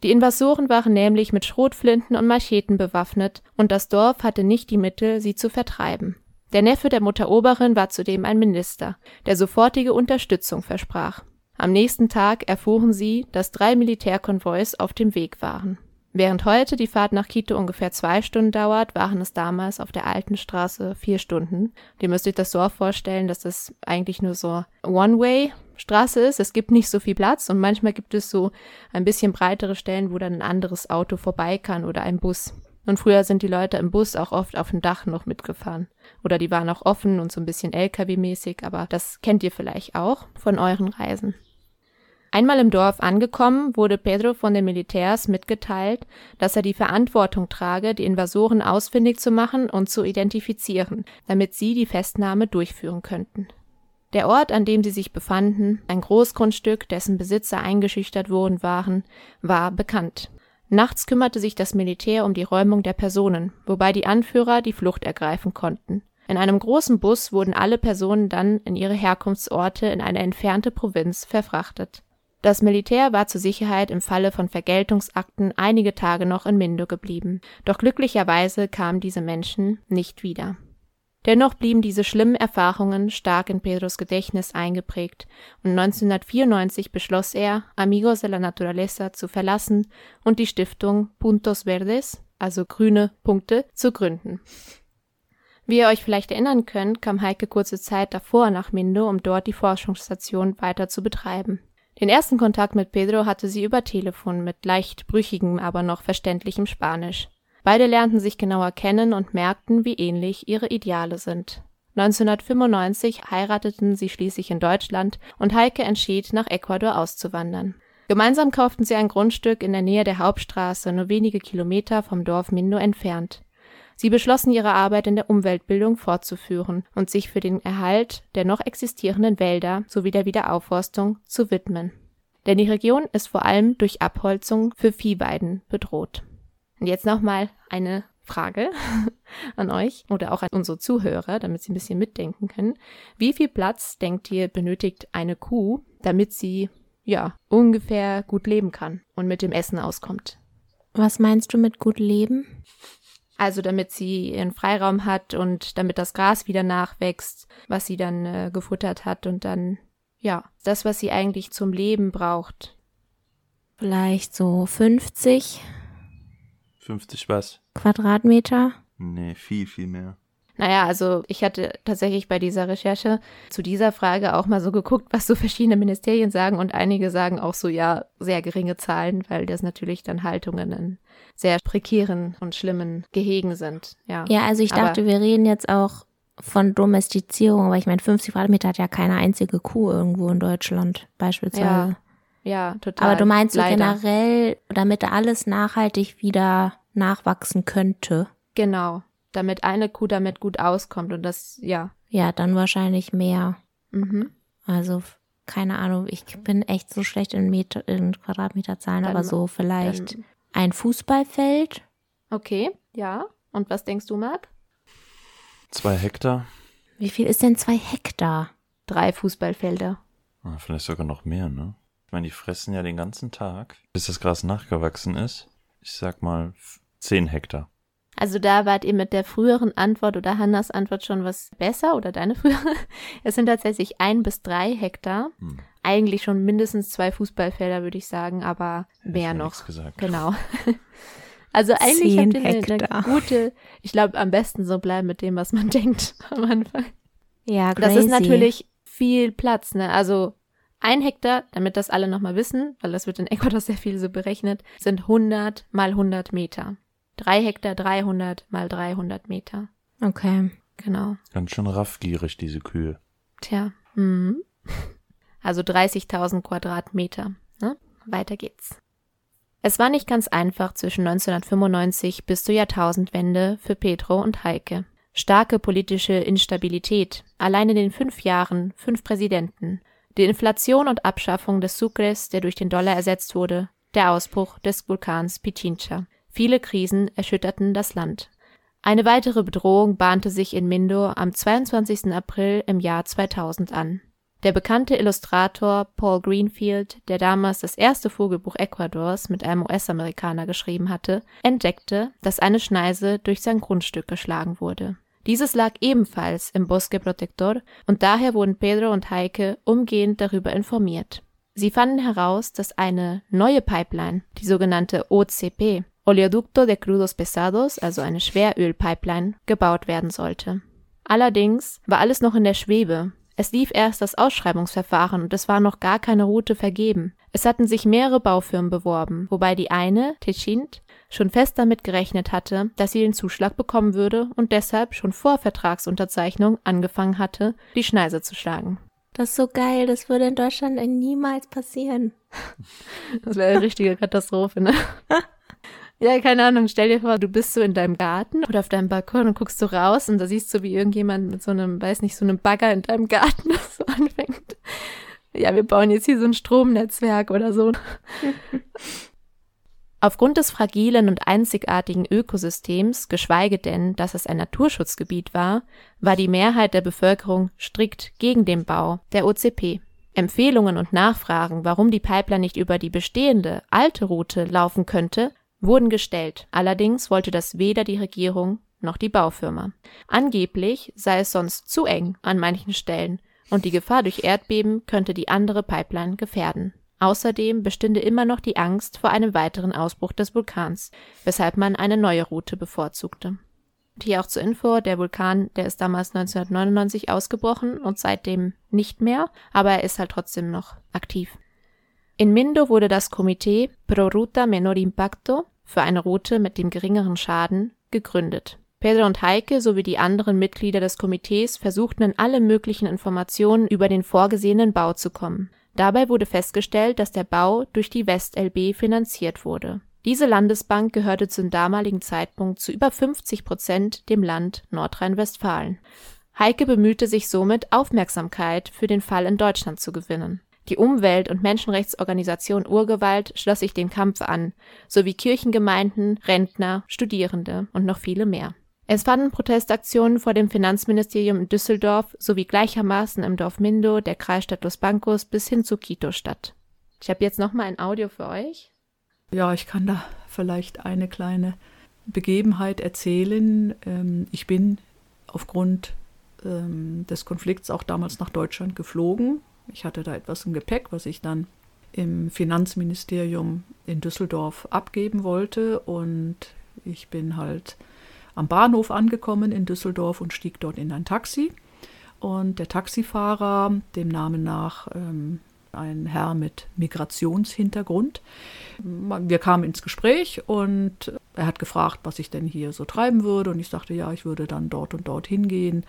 Die Invasoren waren nämlich mit Schrotflinten und Macheten bewaffnet, und das Dorf hatte nicht die Mittel, sie zu vertreiben. Der Neffe der Mutter Oberin war zudem ein Minister, der sofortige Unterstützung versprach. Am nächsten Tag erfuhren sie, dass drei Militärkonvois auf dem Weg waren. Während heute die Fahrt nach Quito ungefähr zwei Stunden dauert, waren es damals auf der alten Straße vier Stunden. Ihr müsst euch das so vorstellen, dass es eigentlich nur so One-Way-Straße ist. Es gibt nicht so viel Platz und manchmal gibt es so ein bisschen breitere Stellen, wo dann ein anderes Auto vorbei kann oder ein Bus. Und früher sind die Leute im Bus auch oft auf dem Dach noch mitgefahren. Oder die waren auch offen und so ein bisschen LKW-mäßig, aber das kennt ihr vielleicht auch von euren Reisen. Einmal im Dorf angekommen, wurde Pedro von den Militärs mitgeteilt, dass er die Verantwortung trage, die Invasoren ausfindig zu machen und zu identifizieren, damit sie die Festnahme durchführen könnten. Der Ort, an dem sie sich befanden, ein Großgrundstück, dessen Besitzer eingeschüchtert worden waren, war bekannt. Nachts kümmerte sich das Militär um die Räumung der Personen, wobei die Anführer die Flucht ergreifen konnten. In einem großen Bus wurden alle Personen dann in ihre Herkunftsorte in eine entfernte Provinz verfrachtet. Das Militär war zur Sicherheit im Falle von Vergeltungsakten einige Tage noch in Mindo geblieben, doch glücklicherweise kamen diese Menschen nicht wieder Dennoch blieben diese schlimmen Erfahrungen stark in Pedros Gedächtnis eingeprägt und 1994 beschloss er, Amigos de la Naturaleza zu verlassen und die Stiftung Puntos Verdes, also grüne Punkte, zu gründen. Wie ihr euch vielleicht erinnern könnt, kam Heike kurze Zeit davor nach Mindo, um dort die Forschungsstation weiter zu betreiben. Den ersten Kontakt mit Pedro hatte sie über Telefon mit leicht brüchigem, aber noch verständlichem Spanisch. Beide lernten sich genauer kennen und merkten, wie ähnlich ihre Ideale sind. 1995 heirateten sie schließlich in Deutschland und Heike entschied, nach Ecuador auszuwandern. Gemeinsam kauften sie ein Grundstück in der Nähe der Hauptstraße, nur wenige Kilometer vom Dorf Mindo entfernt. Sie beschlossen, ihre Arbeit in der Umweltbildung fortzuführen und sich für den Erhalt der noch existierenden Wälder sowie der Wiederaufforstung zu widmen. Denn die Region ist vor allem durch Abholzung für Viehweiden bedroht. Und jetzt nochmal eine Frage an euch oder auch an unsere Zuhörer, damit sie ein bisschen mitdenken können. Wie viel Platz, denkt ihr, benötigt eine Kuh, damit sie, ja, ungefähr gut leben kann und mit dem Essen auskommt? Was meinst du mit gut leben? Also damit sie ihren Freiraum hat und damit das Gras wieder nachwächst, was sie dann äh, gefuttert hat und dann, ja, das, was sie eigentlich zum Leben braucht. Vielleicht so 50 50 was? Quadratmeter? Nee, viel, viel mehr. Naja, also ich hatte tatsächlich bei dieser Recherche zu dieser Frage auch mal so geguckt, was so verschiedene Ministerien sagen und einige sagen auch so, ja, sehr geringe Zahlen, weil das natürlich dann Haltungen in sehr prekären und schlimmen Gehegen sind. Ja, ja also ich dachte, aber, wir reden jetzt auch von Domestizierung, aber ich meine, 50 Quadratmeter hat ja keine einzige Kuh irgendwo in Deutschland beispielsweise. Ja. Ja, total. Aber du meinst so generell, damit alles nachhaltig wieder nachwachsen könnte. Genau. Damit eine Kuh damit gut auskommt und das, ja. Ja, dann wahrscheinlich mehr. Mhm. Also, keine Ahnung, ich bin echt so schlecht in, Meter, in Quadratmeterzahlen, aber so vielleicht dann, ein Fußballfeld. Okay, ja. Und was denkst du, Marc? Zwei Hektar. Wie viel ist denn zwei Hektar? Drei Fußballfelder. Ah, vielleicht sogar noch mehr, ne? Ich meine, die fressen ja den ganzen Tag, bis das Gras nachgewachsen ist. Ich sag mal 10 Hektar. Also da wart ihr mit der früheren Antwort oder Hannas Antwort schon was besser oder deine frühere? Es sind tatsächlich ein bis drei Hektar. Hm. Eigentlich schon mindestens zwei Fußballfelder, würde ich sagen, aber mehr noch. Gesagt. Genau. Also eigentlich habt ihr eine, eine gute, ich glaube, am besten so bleiben mit dem, was man denkt am Anfang. Ja, crazy. Das ist natürlich viel Platz, ne? Also ein Hektar, damit das alle nochmal wissen, weil das wird in Ecuador sehr viel so berechnet, sind 100 mal 100 Meter. Drei Hektar 300 mal 300 Meter. Okay. Genau. Ganz schön raffgierig, diese Kühe. Tja. Mhm. Also 30.000 Quadratmeter. Ne? Weiter geht's. Es war nicht ganz einfach zwischen 1995 bis zur Jahrtausendwende für Pedro und Heike. Starke politische Instabilität, allein in den fünf Jahren fünf Präsidenten, die Inflation und Abschaffung des Sucres, der durch den Dollar ersetzt wurde, der Ausbruch des Vulkans Pichincha. Viele Krisen erschütterten das Land. Eine weitere Bedrohung bahnte sich in Mindo am 22. April im Jahr 2000 an. Der bekannte Illustrator Paul Greenfield, der damals das erste Vogelbuch Ecuadors mit einem US-Amerikaner geschrieben hatte, entdeckte, dass eine Schneise durch sein Grundstück geschlagen wurde. Dieses lag ebenfalls im Bosque Protector und daher wurden Pedro und Heike umgehend darüber informiert. Sie fanden heraus, dass eine neue Pipeline, die sogenannte OCP, Oleoducto de Crudos Pesados, also eine Schwerölpipeline, gebaut werden sollte. Allerdings war alles noch in der Schwebe. Es lief erst das Ausschreibungsverfahren und es war noch gar keine Route vergeben. Es hatten sich mehrere Baufirmen beworben, wobei die eine, Techint, schon fest damit gerechnet hatte, dass sie den Zuschlag bekommen würde und deshalb schon vor Vertragsunterzeichnung angefangen hatte, die Schneise zu schlagen. Das ist so geil, das würde in Deutschland niemals passieren. Das wäre eine richtige Katastrophe, ne? Ja, keine Ahnung, stell dir vor, du bist so in deinem Garten oder auf deinem Balkon und guckst so raus und da siehst du, wie irgendjemand mit so einem, weiß nicht, so einem Bagger in deinem Garten so anfängt. Ja, wir bauen jetzt hier so ein Stromnetzwerk oder so. Aufgrund des fragilen und einzigartigen Ökosystems, geschweige denn, dass es ein Naturschutzgebiet war, war die Mehrheit der Bevölkerung strikt gegen den Bau der OCP. Empfehlungen und Nachfragen, warum die Pipeline nicht über die bestehende alte Route laufen könnte, wurden gestellt. Allerdings wollte das weder die Regierung noch die Baufirma. Angeblich sei es sonst zu eng an manchen Stellen und die Gefahr durch Erdbeben könnte die andere Pipeline gefährden. Außerdem bestünde immer noch die Angst vor einem weiteren Ausbruch des Vulkans, weshalb man eine neue Route bevorzugte. Und hier auch zur Info, der Vulkan, der ist damals 1999 ausgebrochen und seitdem nicht mehr, aber er ist halt trotzdem noch aktiv. In Mindo wurde das Komitee Pro Ruta Menor Impacto für eine Route mit dem geringeren Schaden gegründet. Pedro und Heike sowie die anderen Mitglieder des Komitees versuchten in alle möglichen Informationen über den vorgesehenen Bau zu kommen. Dabei wurde festgestellt, dass der Bau durch die WestLB finanziert wurde. Diese Landesbank gehörte zum damaligen Zeitpunkt zu über 50 Prozent dem Land Nordrhein-Westfalen. Heike bemühte sich somit, Aufmerksamkeit für den Fall in Deutschland zu gewinnen. Die Umwelt- und Menschenrechtsorganisation Urgewalt schloss sich dem Kampf an, sowie Kirchengemeinden, Rentner, Studierende und noch viele mehr. Es fanden Protestaktionen vor dem Finanzministerium in Düsseldorf sowie gleichermaßen im Dorf Mindo, der Kreisstadt Los Bancos bis hin zu Quito statt. Ich habe jetzt noch mal ein Audio für euch. Ja, ich kann da vielleicht eine kleine Begebenheit erzählen. Ähm, ich bin aufgrund ähm, des Konflikts auch damals nach Deutschland geflogen ich hatte da etwas im Gepäck, was ich dann im Finanzministerium in Düsseldorf abgeben wollte. Und ich bin halt am Bahnhof angekommen in Düsseldorf und stieg dort in ein Taxi. Und der Taxifahrer, dem Namen nach ähm, ein Herr mit Migrationshintergrund, wir kamen ins Gespräch und er hat gefragt, was ich denn hier so treiben würde. Und ich sagte, ja, ich würde dann dort und dort hingehen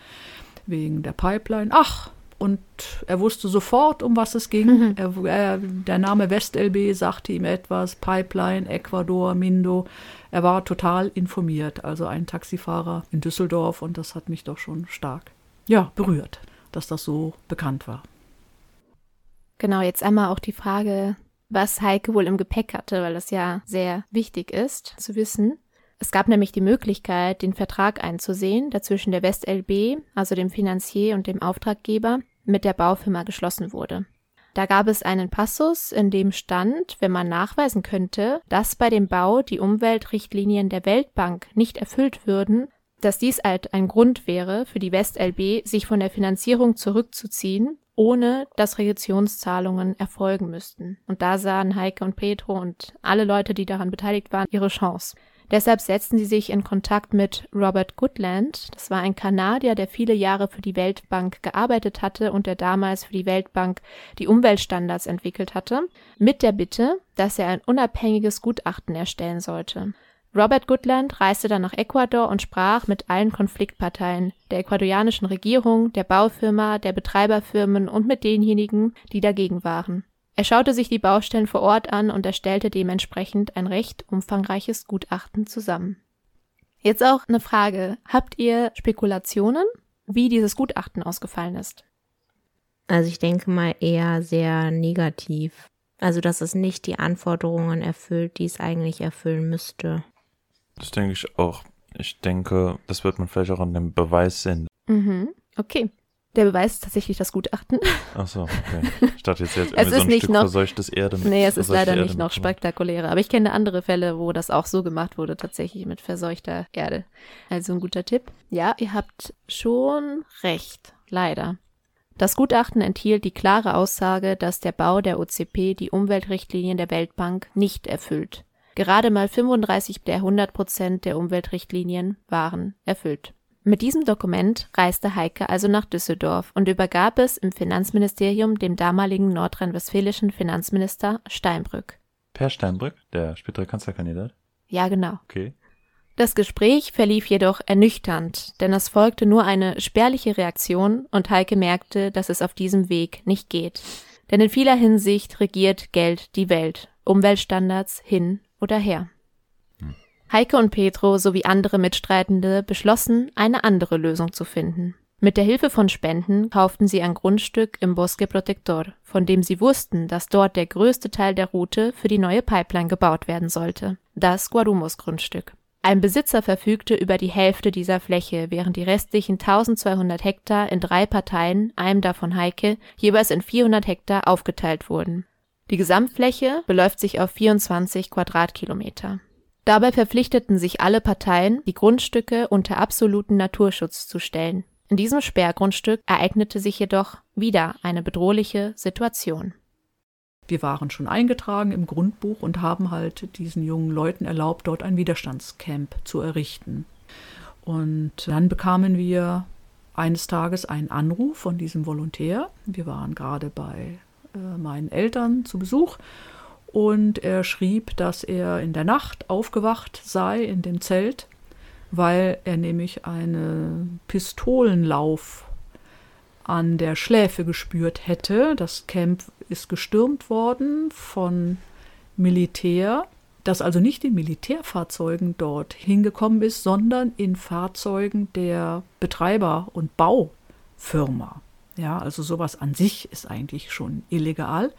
wegen der Pipeline. Ach, und er wusste sofort, um was es ging. Mhm. Er, er, der Name WestLB sagte ihm etwas, Pipeline, Ecuador, Mindo. Er war total informiert, also ein Taxifahrer in Düsseldorf und das hat mich doch schon stark, ja, berührt, dass das so bekannt war. Genau, jetzt einmal auch die Frage, was Heike wohl im Gepäck hatte, weil das ja sehr wichtig ist zu wissen. Es gab nämlich die Möglichkeit, den Vertrag einzusehen, der zwischen der WestLB, also dem Finanzier und dem Auftraggeber, mit der Baufirma geschlossen wurde. Da gab es einen Passus, in dem stand, wenn man nachweisen könnte, dass bei dem Bau die Umweltrichtlinien der Weltbank nicht erfüllt würden, dass dies halt ein Grund wäre für die WestLB, sich von der Finanzierung zurückzuziehen, ohne dass Reaktionszahlungen erfolgen müssten. Und da sahen Heike und Petro und alle Leute, die daran beteiligt waren, ihre Chance. Deshalb setzten sie sich in Kontakt mit Robert Goodland. Das war ein Kanadier, der viele Jahre für die Weltbank gearbeitet hatte und der damals für die Weltbank die Umweltstandards entwickelt hatte, mit der Bitte, dass er ein unabhängiges Gutachten erstellen sollte. Robert Goodland reiste dann nach Ecuador und sprach mit allen Konfliktparteien, der ecuadorianischen Regierung, der Baufirma, der Betreiberfirmen und mit denjenigen, die dagegen waren. Er schaute sich die Baustellen vor Ort an und erstellte dementsprechend ein recht umfangreiches Gutachten zusammen. Jetzt auch eine Frage. Habt ihr Spekulationen, wie dieses Gutachten ausgefallen ist? Also ich denke mal eher sehr negativ. Also dass es nicht die Anforderungen erfüllt, die es eigentlich erfüllen müsste. Das denke ich auch. Ich denke, das wird man vielleicht auch an dem Beweis sehen. Mhm. Okay. Der Beweis ist tatsächlich das Gutachten. Ach so, okay. Ich dachte jetzt, jetzt Es irgendwie so ist ein nicht Stück noch- verseuchtes Erde mit Nee, es ist leider Erde nicht noch spektakulärer. Aber ich kenne andere Fälle, wo das auch so gemacht wurde, tatsächlich mit verseuchter Erde. Also ein guter Tipp. Ja, ihr habt schon recht. Leider. Das Gutachten enthielt die klare Aussage, dass der Bau der OCP die Umweltrichtlinien der Weltbank nicht erfüllt. Gerade mal 35 der 100 Prozent der Umweltrichtlinien waren erfüllt. Mit diesem Dokument reiste Heike also nach Düsseldorf und übergab es im Finanzministerium dem damaligen nordrhein-westfälischen Finanzminister Steinbrück. Per Steinbrück, der spätere Kanzlerkandidat. Ja, genau. Okay. Das Gespräch verlief jedoch ernüchternd, denn es folgte nur eine spärliche Reaktion und Heike merkte, dass es auf diesem Weg nicht geht. Denn in vieler Hinsicht regiert Geld die Welt, Umweltstandards hin oder her. Heike und Petro sowie andere Mitstreitende beschlossen, eine andere Lösung zu finden. Mit der Hilfe von Spenden kauften sie ein Grundstück im Bosque Protector, von dem sie wussten, dass dort der größte Teil der Route für die neue Pipeline gebaut werden sollte. Das Guarumos-Grundstück. Ein Besitzer verfügte über die Hälfte dieser Fläche, während die restlichen 1200 Hektar in drei Parteien, einem davon Heike, jeweils in 400 Hektar aufgeteilt wurden. Die Gesamtfläche beläuft sich auf 24 Quadratkilometer. Dabei verpflichteten sich alle Parteien, die Grundstücke unter absoluten Naturschutz zu stellen. In diesem Sperrgrundstück ereignete sich jedoch wieder eine bedrohliche Situation. Wir waren schon eingetragen im Grundbuch und haben halt diesen jungen Leuten erlaubt, dort ein Widerstandscamp zu errichten. Und dann bekamen wir eines Tages einen Anruf von diesem Volontär. Wir waren gerade bei äh, meinen Eltern zu Besuch und er schrieb, dass er in der Nacht aufgewacht sei in dem Zelt, weil er nämlich einen Pistolenlauf an der Schläfe gespürt hätte. Das Camp ist gestürmt worden von Militär, das also nicht in Militärfahrzeugen dort hingekommen ist, sondern in Fahrzeugen der Betreiber- und Baufirma. Ja, also sowas an sich ist eigentlich schon illegal.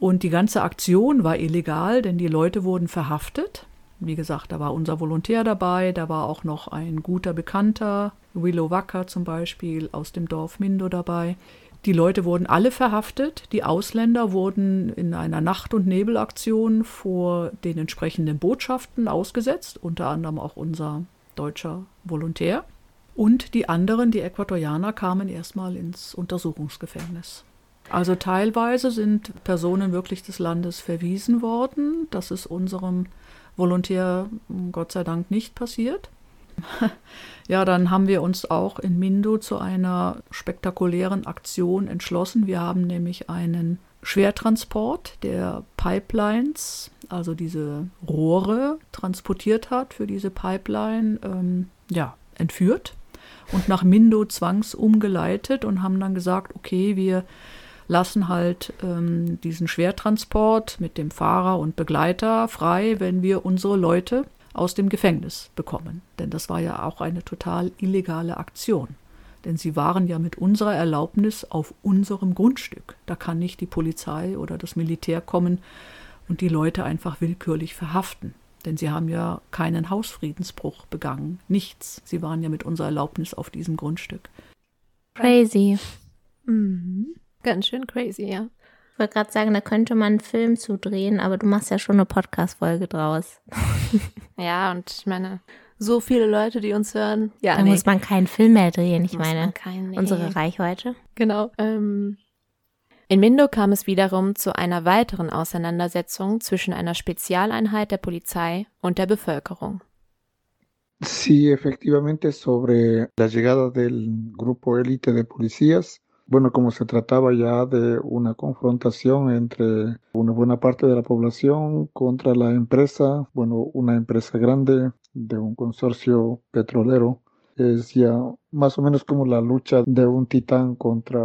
Und die ganze Aktion war illegal, denn die Leute wurden verhaftet. Wie gesagt, da war unser Volontär dabei, da war auch noch ein guter Bekannter, Willow Wacker zum Beispiel, aus dem Dorf Mindo dabei. Die Leute wurden alle verhaftet. Die Ausländer wurden in einer Nacht- und Nebelaktion vor den entsprechenden Botschaften ausgesetzt, unter anderem auch unser deutscher Volontär. Und die anderen, die Äquatorianer, kamen erstmal ins Untersuchungsgefängnis. Also teilweise sind Personen wirklich des Landes verwiesen worden. Das ist unserem Volontär Gott sei Dank nicht passiert. Ja, dann haben wir uns auch in Mindo zu einer spektakulären Aktion entschlossen. Wir haben nämlich einen Schwertransport der Pipelines, also diese Rohre transportiert hat für diese Pipeline, ähm, ja, entführt und nach Mindo zwangsumgeleitet und haben dann gesagt, okay, wir lassen halt ähm, diesen Schwertransport mit dem Fahrer und Begleiter frei, wenn wir unsere Leute aus dem Gefängnis bekommen. Denn das war ja auch eine total illegale Aktion. Denn sie waren ja mit unserer Erlaubnis auf unserem Grundstück. Da kann nicht die Polizei oder das Militär kommen und die Leute einfach willkürlich verhaften. Denn sie haben ja keinen Hausfriedensbruch begangen. Nichts. Sie waren ja mit unserer Erlaubnis auf diesem Grundstück. Crazy. Mhm. Ganz schön crazy, ja. Ich wollte gerade sagen, da könnte man einen Film zudrehen, aber du machst ja schon eine Podcast-Folge draus. Ja, und ich meine, so viele Leute, die uns hören. Ja, Da muss man keinen Film mehr drehen. Ich Muss meine, man keinen, nee. unsere Reichweite. Genau. Ähm, in Mindo kam es wiederum zu einer weiteren Auseinandersetzung zwischen einer Spezialeinheit der Polizei und der Bevölkerung. Sí, efectivamente, sobre la llegada del grupo élite de policías. Bueno, como se trataba ya de una confrontación entre una buena parte de la población contra la empresa, bueno, una empresa grande de un consorcio petrolero, es ya más o menos como la lucha de un titán contra,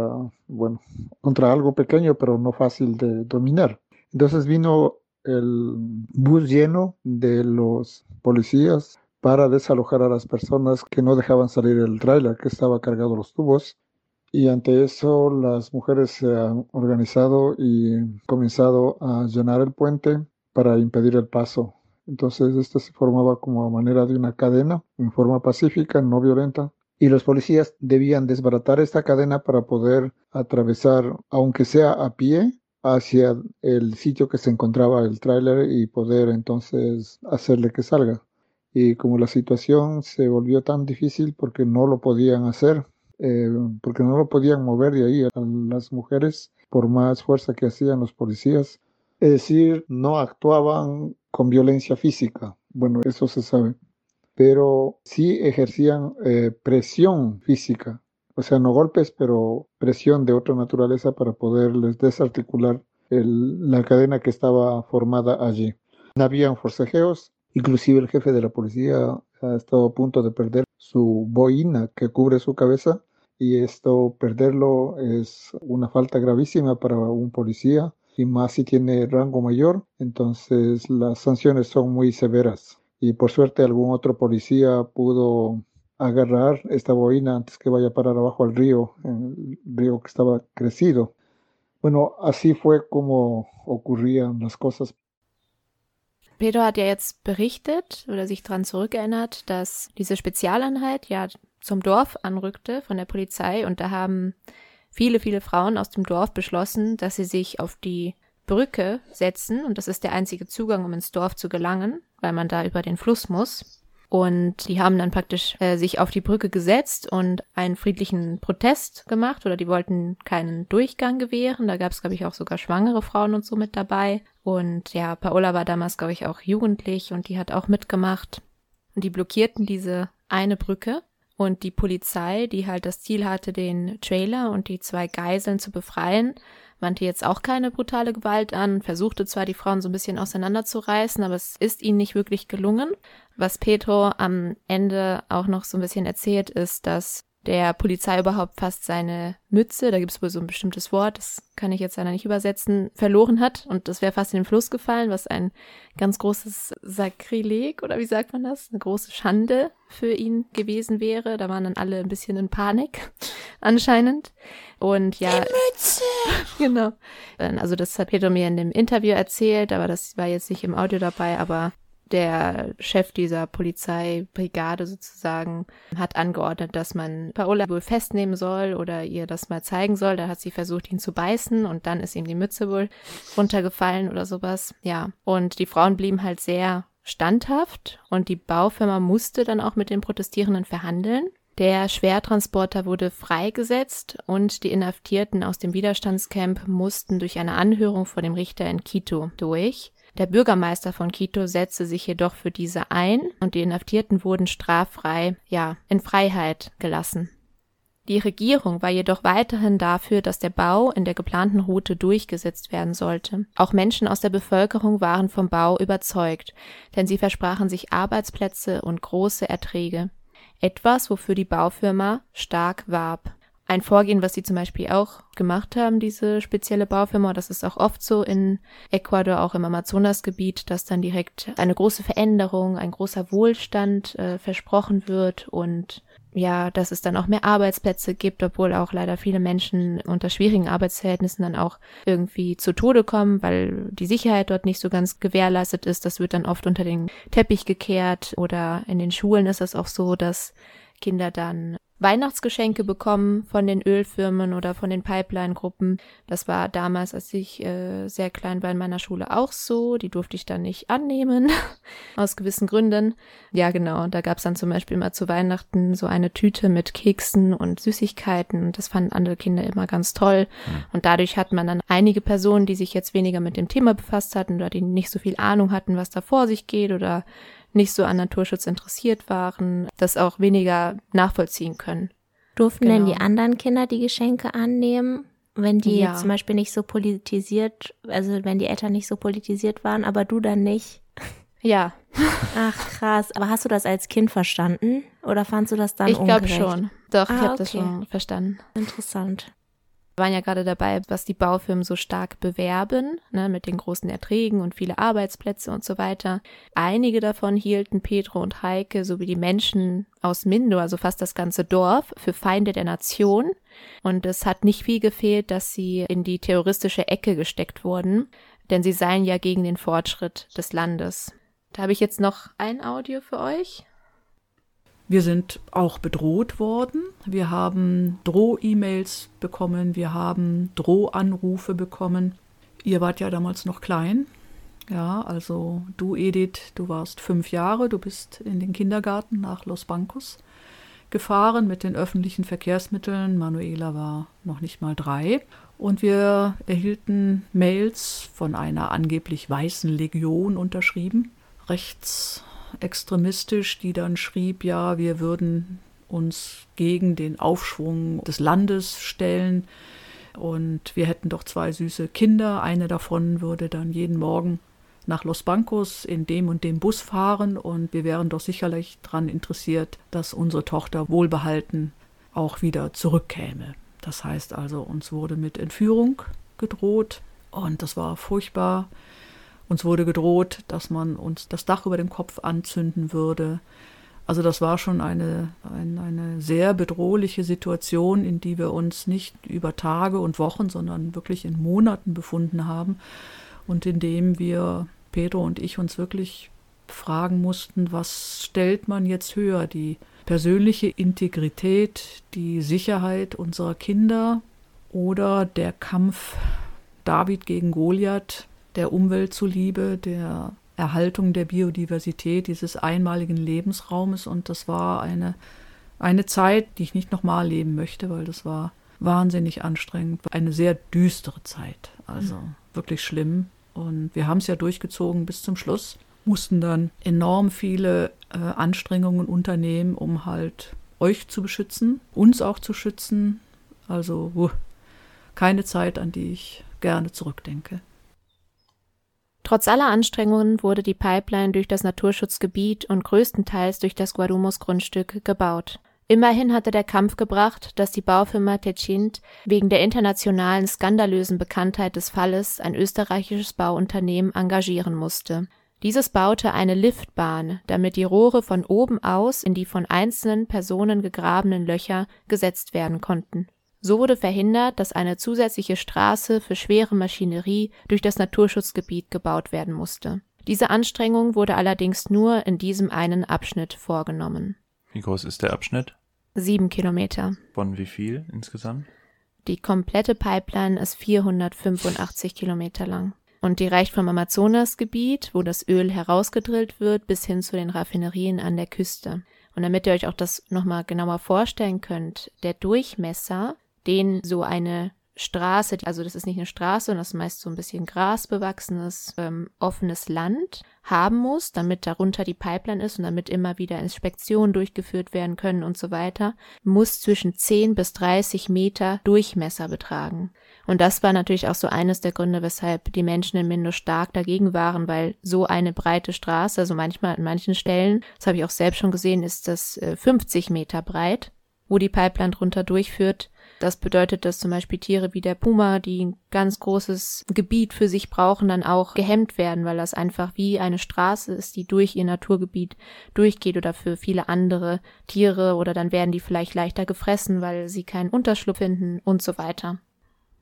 bueno, contra algo pequeño pero no fácil de dominar. Entonces vino el bus lleno de los policías para desalojar a las personas que no dejaban salir el tráiler que estaba cargado los tubos. Y ante eso las mujeres se han organizado y comenzado a llenar el puente para impedir el paso. Entonces esto se formaba como a manera de una cadena en forma pacífica, no violenta. Y los policías debían desbaratar esta cadena para poder atravesar, aunque sea a pie, hacia el sitio que se encontraba el tráiler y poder entonces hacerle que salga. Y como la situación se volvió tan difícil porque no lo podían hacer, eh, porque no lo podían mover de ahí a las mujeres por más fuerza que hacían los policías, es decir, no actuaban con violencia física, bueno, eso se sabe, pero sí ejercían eh, presión física. O sea, no golpes, pero presión de otra naturaleza para poderles desarticular la cadena que estaba formada allí. Habían forcejeos, inclusive el jefe de la policía ha estado a punto de perder su boina que cubre su cabeza y esto perderlo es una falta gravísima para un policía y más si tiene rango mayor, entonces las sanciones son muy severas. Y por suerte algún otro policía pudo agarrar esta boina antes que vaya a parar abajo al río, el río que estaba crecido. Bueno, así fue como ocurrían las cosas. Pedro hat ja jetzt berichtet oder sich daran zurückerinnert, dass diese Spezialeinheit ja zum Dorf anrückte von der Polizei und da haben viele, viele Frauen aus dem Dorf beschlossen, dass sie sich auf die Brücke setzen und das ist der einzige Zugang, um ins Dorf zu gelangen, weil man da über den Fluss muss. Und die haben dann praktisch äh, sich auf die Brücke gesetzt und einen friedlichen Protest gemacht oder die wollten keinen Durchgang gewähren. Da gab es, glaube ich, auch sogar schwangere Frauen und so mit dabei. Und ja, Paola war damals, glaube ich, auch jugendlich und die hat auch mitgemacht. Und die blockierten diese eine Brücke. Und die Polizei, die halt das Ziel hatte, den Trailer und die zwei Geiseln zu befreien, wandte jetzt auch keine brutale Gewalt an, versuchte zwar die Frauen so ein bisschen auseinanderzureißen, aber es ist ihnen nicht wirklich gelungen. Was Petro am Ende auch noch so ein bisschen erzählt, ist, dass der Polizei überhaupt fast seine Mütze, da gibt es wohl so ein bestimmtes Wort, das kann ich jetzt leider nicht übersetzen, verloren hat und das wäre fast in den Fluss gefallen, was ein ganz großes Sakrileg oder wie sagt man das? Eine große Schande für ihn gewesen wäre. Da waren dann alle ein bisschen in Panik anscheinend. Und ja. Die Mütze! genau. Also das hat Peter mir in dem Interview erzählt, aber das war jetzt nicht im Audio dabei, aber der Chef dieser Polizeibrigade sozusagen hat angeordnet, dass man Paola wohl festnehmen soll oder ihr das mal zeigen soll. Da hat sie versucht, ihn zu beißen und dann ist ihm die Mütze wohl runtergefallen oder sowas. Ja. Und die Frauen blieben halt sehr standhaft und die Baufirma musste dann auch mit den Protestierenden verhandeln. Der Schwertransporter wurde freigesetzt und die Inhaftierten aus dem Widerstandscamp mussten durch eine Anhörung vor dem Richter in Quito durch. Der Bürgermeister von Quito setzte sich jedoch für diese ein und die Inhaftierten wurden straffrei, ja, in Freiheit gelassen. Die Regierung war jedoch weiterhin dafür, dass der Bau in der geplanten Route durchgesetzt werden sollte. Auch Menschen aus der Bevölkerung waren vom Bau überzeugt, denn sie versprachen sich Arbeitsplätze und große Erträge. Etwas, wofür die Baufirma stark warb ein Vorgehen, was sie zum Beispiel auch gemacht haben, diese spezielle Baufirma, das ist auch oft so in Ecuador, auch im Amazonasgebiet, dass dann direkt eine große Veränderung, ein großer Wohlstand äh, versprochen wird. Und ja, dass es dann auch mehr Arbeitsplätze gibt, obwohl auch leider viele Menschen unter schwierigen Arbeitsverhältnissen dann auch irgendwie zu Tode kommen, weil die Sicherheit dort nicht so ganz gewährleistet ist. Das wird dann oft unter den Teppich gekehrt. Oder in den Schulen ist es auch so, dass Kinder dann Weihnachtsgeschenke bekommen von den Ölfirmen oder von den Pipeline-Gruppen. Das war damals, als ich äh, sehr klein war in meiner Schule auch so. Die durfte ich dann nicht annehmen, aus gewissen Gründen. Ja, genau. Da gab es dann zum Beispiel mal zu Weihnachten so eine Tüte mit Keksen und Süßigkeiten. Das fanden andere Kinder immer ganz toll. Mhm. Und dadurch hat man dann einige Personen, die sich jetzt weniger mit dem Thema befasst hatten oder die nicht so viel Ahnung hatten, was da vor sich geht oder nicht so an Naturschutz interessiert waren, das auch weniger nachvollziehen können. Durften denn Genau. die anderen Kinder die Geschenke annehmen, wenn die Ja. zum Beispiel nicht so politisiert, also wenn die Eltern nicht so politisiert waren, aber du dann nicht? Ja, Ach krass. Aber hast du das als Kind verstanden oder fandst du das dann ich glaube schon. Doch, ich Ah, habe das okay. schon verstanden. Interessant. Wir waren ja gerade dabei, was die Baufirmen so stark bewerben, ne, mit den großen Erträgen und viele Arbeitsplätze und so weiter. Einige davon hielten Petro und Heike sowie die Menschen aus Mindo, also fast das ganze Dorf, für Feinde der Nation. Und es hat nicht viel gefehlt, dass sie in die terroristische Ecke gesteckt wurden, denn sie seien ja gegen den Fortschritt des Landes. Da habe ich jetzt noch ein Audio für euch. Wir sind auch bedroht worden. Wir haben Droh-E-Mails bekommen. Wir haben Drohanrufe bekommen. Ihr wart ja damals noch klein. Ja, also du, Edith, du warst fünf Jahre. Du bist in den Kindergarten nach Los Bancos gefahren mit den öffentlichen Verkehrsmitteln. Manuela war noch nicht mal drei. Und wir erhielten Mails von einer angeblich weißen Legion unterschrieben, rechtsextremistisch, die dann schrieb, ja, wir würden uns gegen den Aufschwung des Landes stellen und wir hätten doch zwei süße Kinder. Eine davon würde dann jeden Morgen nach Los Bancos in dem und dem Bus fahren und wir wären doch sicherlich daran interessiert, dass unsere Tochter wohlbehalten auch wieder zurückkäme. Das heißt also, uns wurde mit Entführung gedroht und das war furchtbar. Uns wurde gedroht, dass man uns das Dach über dem Kopf anzünden würde. Also das war schon eine, ein, eine sehr bedrohliche Situation, in die wir uns nicht über Tage und Wochen, sondern wirklich in Monaten befunden haben und in dem wir, Pedro und ich, uns wirklich fragen mussten, was stellt man jetzt höher, die persönliche Integrität, die Sicherheit unserer Kinder oder der Kampf David gegen Goliath, der Umwelt zuliebe, der Erhaltung der Biodiversität dieses einmaligen Lebensraumes. Und das war eine, eine Zeit, die ich nicht nochmal leben möchte, weil das war wahnsinnig anstrengend. Eine sehr düstere Zeit. Also wirklich schlimm. Und wir haben es ja durchgezogen bis zum Schluss, mussten dann enorm viele äh, Anstrengungen unternehmen, um halt euch zu beschützen, uns auch zu schützen. Also uh, keine Zeit, an die ich gerne zurückdenke. Trotz aller Anstrengungen wurde die Pipeline durch das Naturschutzgebiet und größtenteils durch das Guarumos-Grundstück gebaut. Immerhin hatte der Kampf gebracht, dass die Baufirma Techint wegen der internationalen skandalösen Bekanntheit des Falles ein österreichisches Bauunternehmen engagieren musste. Dieses baute eine Liftbahn, damit die Rohre von oben aus in die von einzelnen Personen gegrabenen Löcher gesetzt werden konnten. So wurde verhindert, dass eine zusätzliche Straße für schwere Maschinerie durch das Naturschutzgebiet gebaut werden musste. Diese Anstrengung wurde allerdings nur in diesem einen Abschnitt vorgenommen. Wie groß ist der Abschnitt? Sieben Kilometer. Von wie viel insgesamt? Die komplette Pipeline ist 485 Kilometer lang. Und die reicht vom Amazonasgebiet, wo das Öl herausgedrillt wird, bis hin zu den Raffinerien an der Küste. Und damit ihr euch auch das nochmal genauer vorstellen könnt, der Durchmesser, den so eine Straße, also das ist nicht eine Straße, sondern das ist meist so ein bisschen grasbewachsenes, ähm, offenes Land haben muss, damit darunter die Pipeline ist und damit immer wieder Inspektionen durchgeführt werden können und so weiter, muss zwischen 10 bis 30 Meter Durchmesser betragen. Und das war natürlich auch so eines der Gründe, weshalb die Menschen in Mindo stark dagegen waren, weil so eine breite Straße, also manchmal an manchen Stellen, das habe ich auch selbst schon gesehen, ist das äh, 50 Meter breit, wo die Pipeline drunter durchführt. Das bedeutet, dass zum Beispiel Tiere wie der Puma, die ein ganz großes Gebiet für sich brauchen, dann auch gehemmt werden, weil das einfach wie eine Straße ist, die durch ihr Naturgebiet durchgeht oder für viele andere Tiere oder dann werden die vielleicht leichter gefressen, weil sie keinen Unterschlupf finden und so weiter.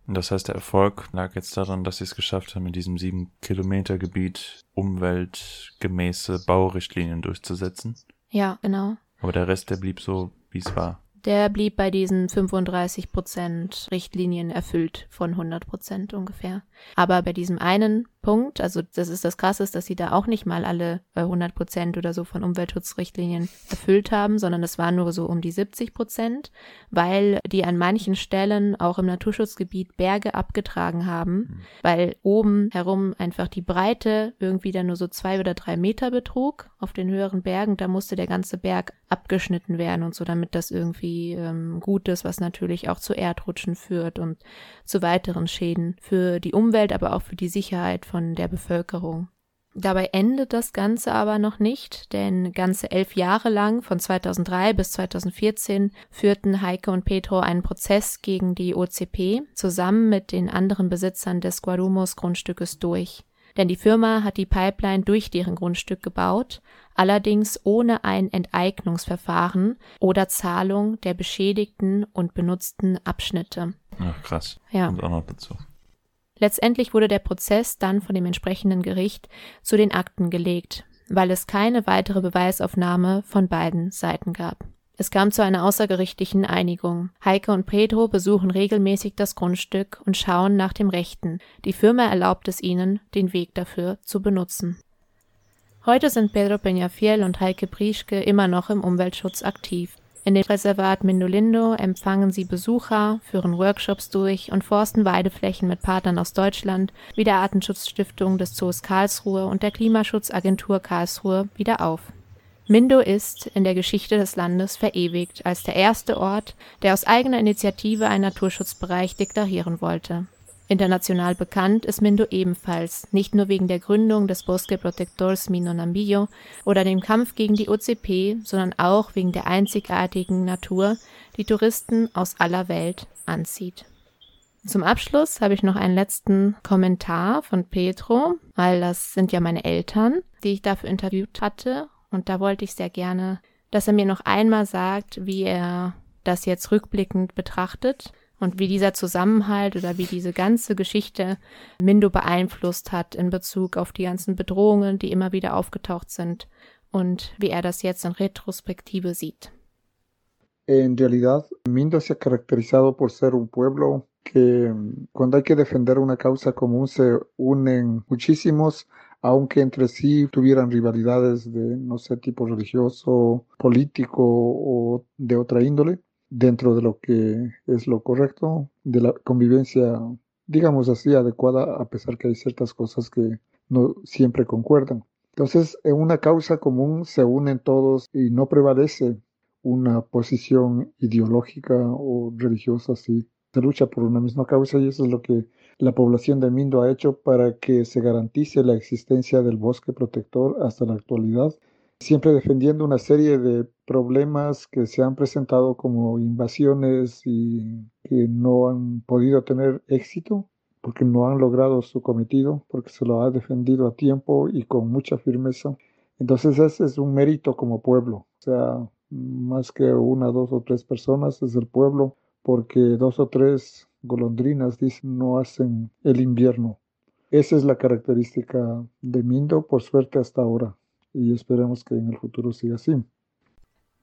Und das heißt, der Erfolg lag jetzt daran, dass sie es geschafft haben, in diesem sieben Kilometer Gebiet umweltgemäße Baurichtlinien durchzusetzen. Ja, genau. Aber der Rest, der blieb so, wie es war. Der blieb bei diesen 35 Prozent Richtlinien erfüllt von 100 Prozent ungefähr. Aber bei diesem einen Punkt. Also das ist das Krasse, dass sie da auch nicht mal alle 100 äh, Prozent oder so von Umweltschutzrichtlinien erfüllt haben, sondern es waren nur so um die 70 Prozent, weil die an manchen Stellen auch im Naturschutzgebiet Berge abgetragen haben, mhm. weil oben herum einfach die Breite irgendwie dann nur so zwei oder drei Meter betrug auf den höheren Bergen. Da musste der ganze Berg abgeschnitten werden und so, damit das irgendwie ähm, gut ist, was natürlich auch zu Erdrutschen führt und zu weiteren Schäden für die Umwelt, aber auch für die Sicherheit von der Bevölkerung. Dabei endet das Ganze aber noch nicht, denn ganze elf Jahre lang, von 2003 bis 2014, führten Heike und Petro einen Prozess gegen die OCP zusammen mit den anderen Besitzern des Guarumos Grundstückes durch. Denn die Firma hat die Pipeline durch deren Grundstück gebaut, allerdings ohne ein Enteignungsverfahren oder Zahlung der beschädigten und benutzten Abschnitte. Ach, krass. Ja. Und auch noch dazu. Letztendlich wurde der Prozess dann von dem entsprechenden Gericht zu den Akten gelegt, weil es keine weitere Beweisaufnahme von beiden Seiten gab. Es kam zu einer außergerichtlichen Einigung. Heike und Pedro besuchen regelmäßig das Grundstück und schauen nach dem Rechten. Die Firma erlaubt es ihnen, den Weg dafür zu benutzen. Heute sind Pedro Peñafiel und Heike Brieschke immer noch im Umweltschutz aktiv. In dem Reservat Mindolindo empfangen sie Besucher, führen Workshops durch und forsten Weideflächen mit Partnern aus Deutschland wie der Artenschutzstiftung des Zoos Karlsruhe und der Klimaschutzagentur Karlsruhe wieder auf. Mindo ist in der Geschichte des Landes verewigt als der erste Ort, der aus eigener Initiative einen Naturschutzbereich deklarieren wollte. International bekannt ist Mindo ebenfalls, nicht nur wegen der Gründung des Bosque Protectors Mino Nambillo oder dem Kampf gegen die OCP, sondern auch wegen der einzigartigen Natur, die Touristen aus aller Welt anzieht. Zum Abschluss habe ich noch einen letzten Kommentar von Petro, weil das sind ja meine Eltern, die ich dafür interviewt hatte. Und da wollte ich sehr gerne, dass er mir noch einmal sagt, wie er das jetzt rückblickend betrachtet und wie dieser Zusammenhalt oder wie diese ganze Geschichte Mindo beeinflusst hat in Bezug auf die ganzen Bedrohungen, die immer wieder aufgetaucht sind und wie er das jetzt in Retrospektive sieht. En realidad, Mindo se ha caracterizado por ser un pueblo que cuando hay que defender una causa común se unen muchísimos, aunque entre sí tuvieran rivalidades de, no sé, tipo religioso, político o de otra índole dentro de lo que es lo correcto, de la convivencia, digamos así, adecuada, a pesar que hay ciertas cosas que no siempre concuerdan. Entonces, en una causa común se unen todos y no prevalece una posición ideológica o religiosa así. Se lucha por una misma causa y eso es lo que la población de Mindo ha hecho para que se garantice la existencia del bosque protector hasta la actualidad siempre defendiendo una serie de problemas que se han presentado como invasiones y que no han podido tener éxito porque no han logrado su cometido, porque se lo ha defendido a tiempo y con mucha firmeza. Entonces ese es un mérito como pueblo, o sea, más que una, dos o tres personas, es el pueblo, porque dos o tres golondrinas, dicen, no hacen el invierno. Esa es la característica de Mindo, por suerte hasta ahora. Y esperemos que en el futuro siga así.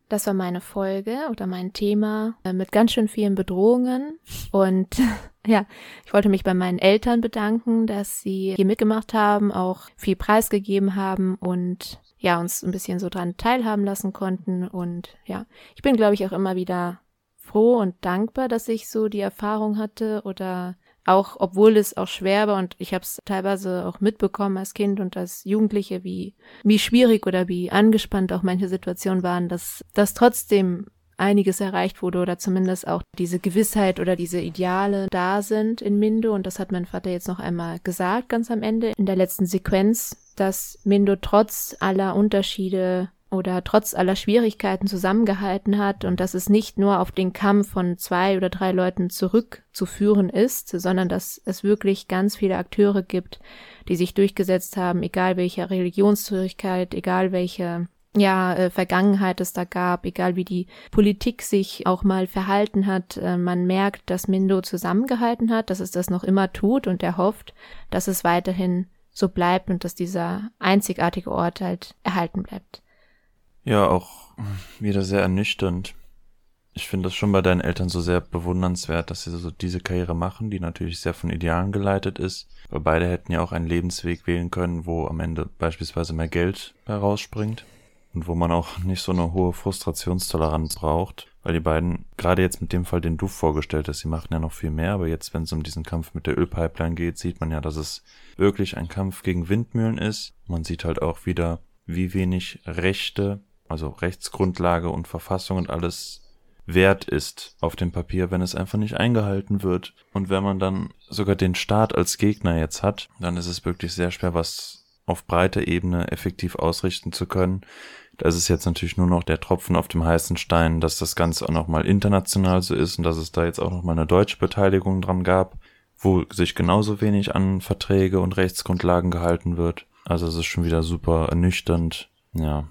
Das war meine Folge oder mein Thema äh, mit ganz schön vielen Bedrohungen. Und ja, ich wollte mich bei meinen Eltern bedanken, dass sie hier mitgemacht haben, auch viel preisgegeben haben und ja, uns ein bisschen so dran teilhaben lassen konnten. Und ja, ich bin, glaube ich, auch immer wieder froh und dankbar, dass ich so die Erfahrung hatte oder auch obwohl es auch schwer war und ich habe es teilweise auch mitbekommen als Kind und als Jugendliche, wie, wie schwierig oder wie angespannt auch manche Situationen waren, dass das trotzdem einiges erreicht wurde oder zumindest auch diese Gewissheit oder diese Ideale da sind in Mindo. Und das hat mein Vater jetzt noch einmal gesagt ganz am Ende in der letzten Sequenz, dass Mindo trotz aller Unterschiede oder trotz aller Schwierigkeiten zusammengehalten hat und dass es nicht nur auf den Kampf von zwei oder drei Leuten zurückzuführen ist, sondern dass es wirklich ganz viele Akteure gibt, die sich durchgesetzt haben, egal welcher Religionszürigkeit, egal welche ja, äh, Vergangenheit es da gab, egal wie die Politik sich auch mal verhalten hat. Äh, man merkt, dass Mindo zusammengehalten hat, dass es das noch immer tut und er hofft, dass es weiterhin so bleibt und dass dieser einzigartige Ort halt erhalten bleibt. Ja, auch wieder sehr ernüchternd. Ich finde das schon bei deinen Eltern so sehr bewundernswert, dass sie so diese Karriere machen, die natürlich sehr von Idealen geleitet ist. Weil beide hätten ja auch einen Lebensweg wählen können, wo am Ende beispielsweise mehr Geld herausspringt und wo man auch nicht so eine hohe Frustrationstoleranz braucht. Weil die beiden, gerade jetzt mit dem Fall, den du vorgestellt hast, sie machen ja noch viel mehr, aber jetzt, wenn es um diesen Kampf mit der Ölpipeline geht, sieht man ja, dass es wirklich ein Kampf gegen Windmühlen ist. Man sieht halt auch wieder, wie wenig Rechte, also Rechtsgrundlage und Verfassung und alles wert ist auf dem Papier, wenn es einfach nicht eingehalten wird. Und wenn man dann sogar den Staat als Gegner jetzt hat, dann ist es wirklich sehr schwer, was auf breiter Ebene effektiv ausrichten zu können. Da ist jetzt natürlich nur noch der Tropfen auf dem heißen Stein, dass das Ganze auch nochmal international so ist und dass es da jetzt auch nochmal eine deutsche Beteiligung dran gab, wo sich genauso wenig an Verträge und Rechtsgrundlagen gehalten wird. Also es ist schon wieder super ernüchternd. Ja,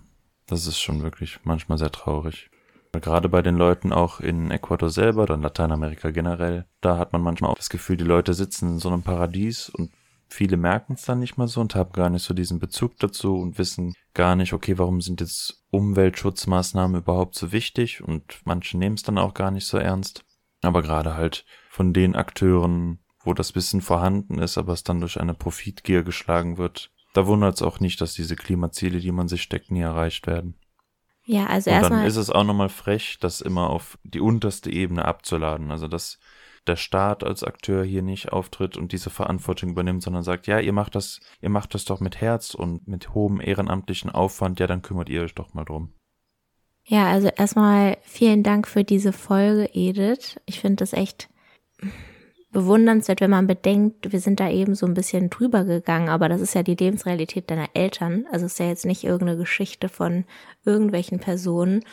das ist schon wirklich manchmal sehr traurig. Gerade bei den Leuten auch in Ecuador selber oder in Lateinamerika generell, da hat man manchmal auch das Gefühl, die Leute sitzen in so einem Paradies und viele merken es dann nicht mal so und haben gar nicht so diesen Bezug dazu und wissen gar nicht, okay, warum sind jetzt Umweltschutzmaßnahmen überhaupt so wichtig und manche nehmen es dann auch gar nicht so ernst. Aber gerade halt von den Akteuren, wo das Wissen vorhanden ist, aber es dann durch eine Profitgier geschlagen wird, da wundert es auch nicht, dass diese Klimaziele, die man sich steckt, nie erreicht werden. Ja, also erstmal. Und dann ist es auch nochmal frech, das immer auf die unterste Ebene abzuladen. Also dass der Staat als Akteur hier nicht auftritt und diese Verantwortung übernimmt, sondern sagt, ja, ihr macht das, ihr macht das doch mit Herz und mit hohem ehrenamtlichen Aufwand, ja, dann kümmert ihr euch doch mal drum. Ja, also erstmal vielen Dank für diese Folge, Edith. Ich finde das echt bewundernswert, wenn man bedenkt, wir sind da eben so ein bisschen drüber gegangen, aber das ist ja die Lebensrealität deiner Eltern. Also ist ja jetzt nicht irgendeine Geschichte von irgendwelchen Personen.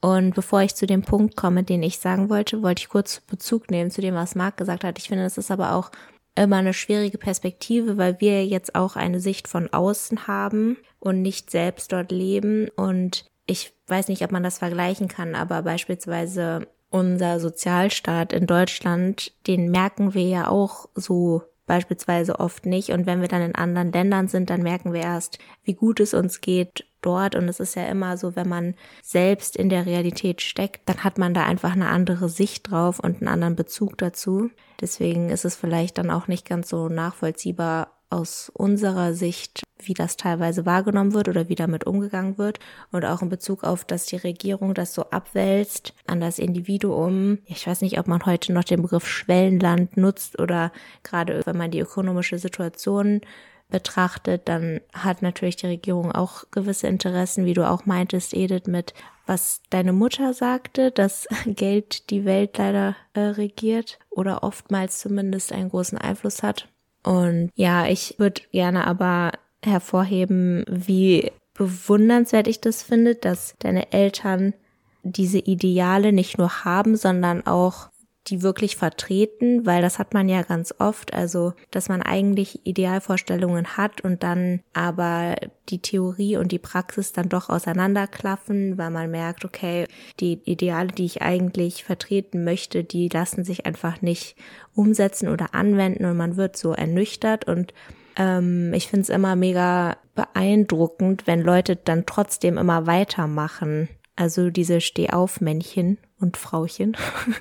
Und bevor ich zu dem Punkt komme, den ich sagen wollte, wollte ich kurz Bezug nehmen zu dem, was Marc gesagt hat. Ich finde, das ist aber auch immer eine schwierige Perspektive, weil wir jetzt auch eine Sicht von außen haben und nicht selbst dort leben. Und ich weiß nicht, ob man das vergleichen kann, aber beispielsweise unser Sozialstaat in Deutschland, den merken wir ja auch so beispielsweise oft nicht. Und wenn wir dann in anderen Ländern sind, dann merken wir erst, wie gut es uns geht dort. Und es ist ja immer so, wenn man selbst in der Realität steckt, dann hat man da einfach eine andere Sicht drauf und einen anderen Bezug dazu. Deswegen ist es vielleicht dann auch nicht ganz so nachvollziehbar, aus unserer Sicht, wie das teilweise wahrgenommen wird oder wie damit umgegangen wird und auch in Bezug auf, dass die Regierung das so abwälzt an das Individuum. Ich weiß nicht, ob man heute noch den Begriff Schwellenland nutzt oder gerade wenn man die ökonomische Situation betrachtet, dann hat natürlich die Regierung auch gewisse Interessen, wie du auch meintest, Edith, mit was deine Mutter sagte, dass Geld die Welt leider äh, regiert oder oftmals zumindest einen großen Einfluss hat. Und ja, ich würde gerne aber hervorheben, wie bewundernswert ich das finde, dass deine Eltern diese Ideale nicht nur haben, sondern auch die wirklich vertreten, weil das hat man ja ganz oft, also dass man eigentlich Idealvorstellungen hat und dann aber die Theorie und die Praxis dann doch auseinanderklaffen, weil man merkt, okay, die Ideale, die ich eigentlich vertreten möchte, die lassen sich einfach nicht umsetzen oder anwenden und man wird so ernüchtert und ähm, ich finde es immer mega beeindruckend, wenn Leute dann trotzdem immer weitermachen. Also diese Stehaufmännchen und Frauchen,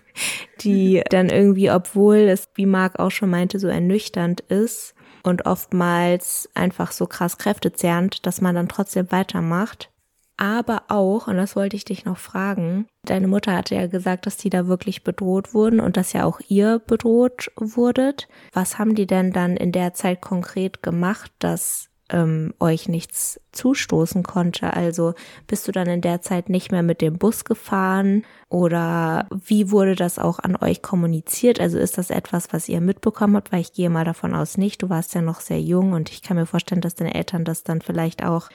die dann irgendwie, obwohl es, wie Marc auch schon meinte, so ernüchternd ist und oftmals einfach so krass Kräfte zerrt, dass man dann trotzdem weitermacht. Aber auch, und das wollte ich dich noch fragen, deine Mutter hatte ja gesagt, dass die da wirklich bedroht wurden und dass ja auch ihr bedroht wurdet. Was haben die denn dann in der Zeit konkret gemacht, dass ähm, euch nichts zustoßen konnte. Also bist du dann in der Zeit nicht mehr mit dem Bus gefahren oder wie wurde das auch an euch kommuniziert? Also ist das etwas, was ihr mitbekommen habt? Weil ich gehe mal davon aus nicht. Du warst ja noch sehr jung und ich kann mir vorstellen, dass deine Eltern das dann vielleicht auch,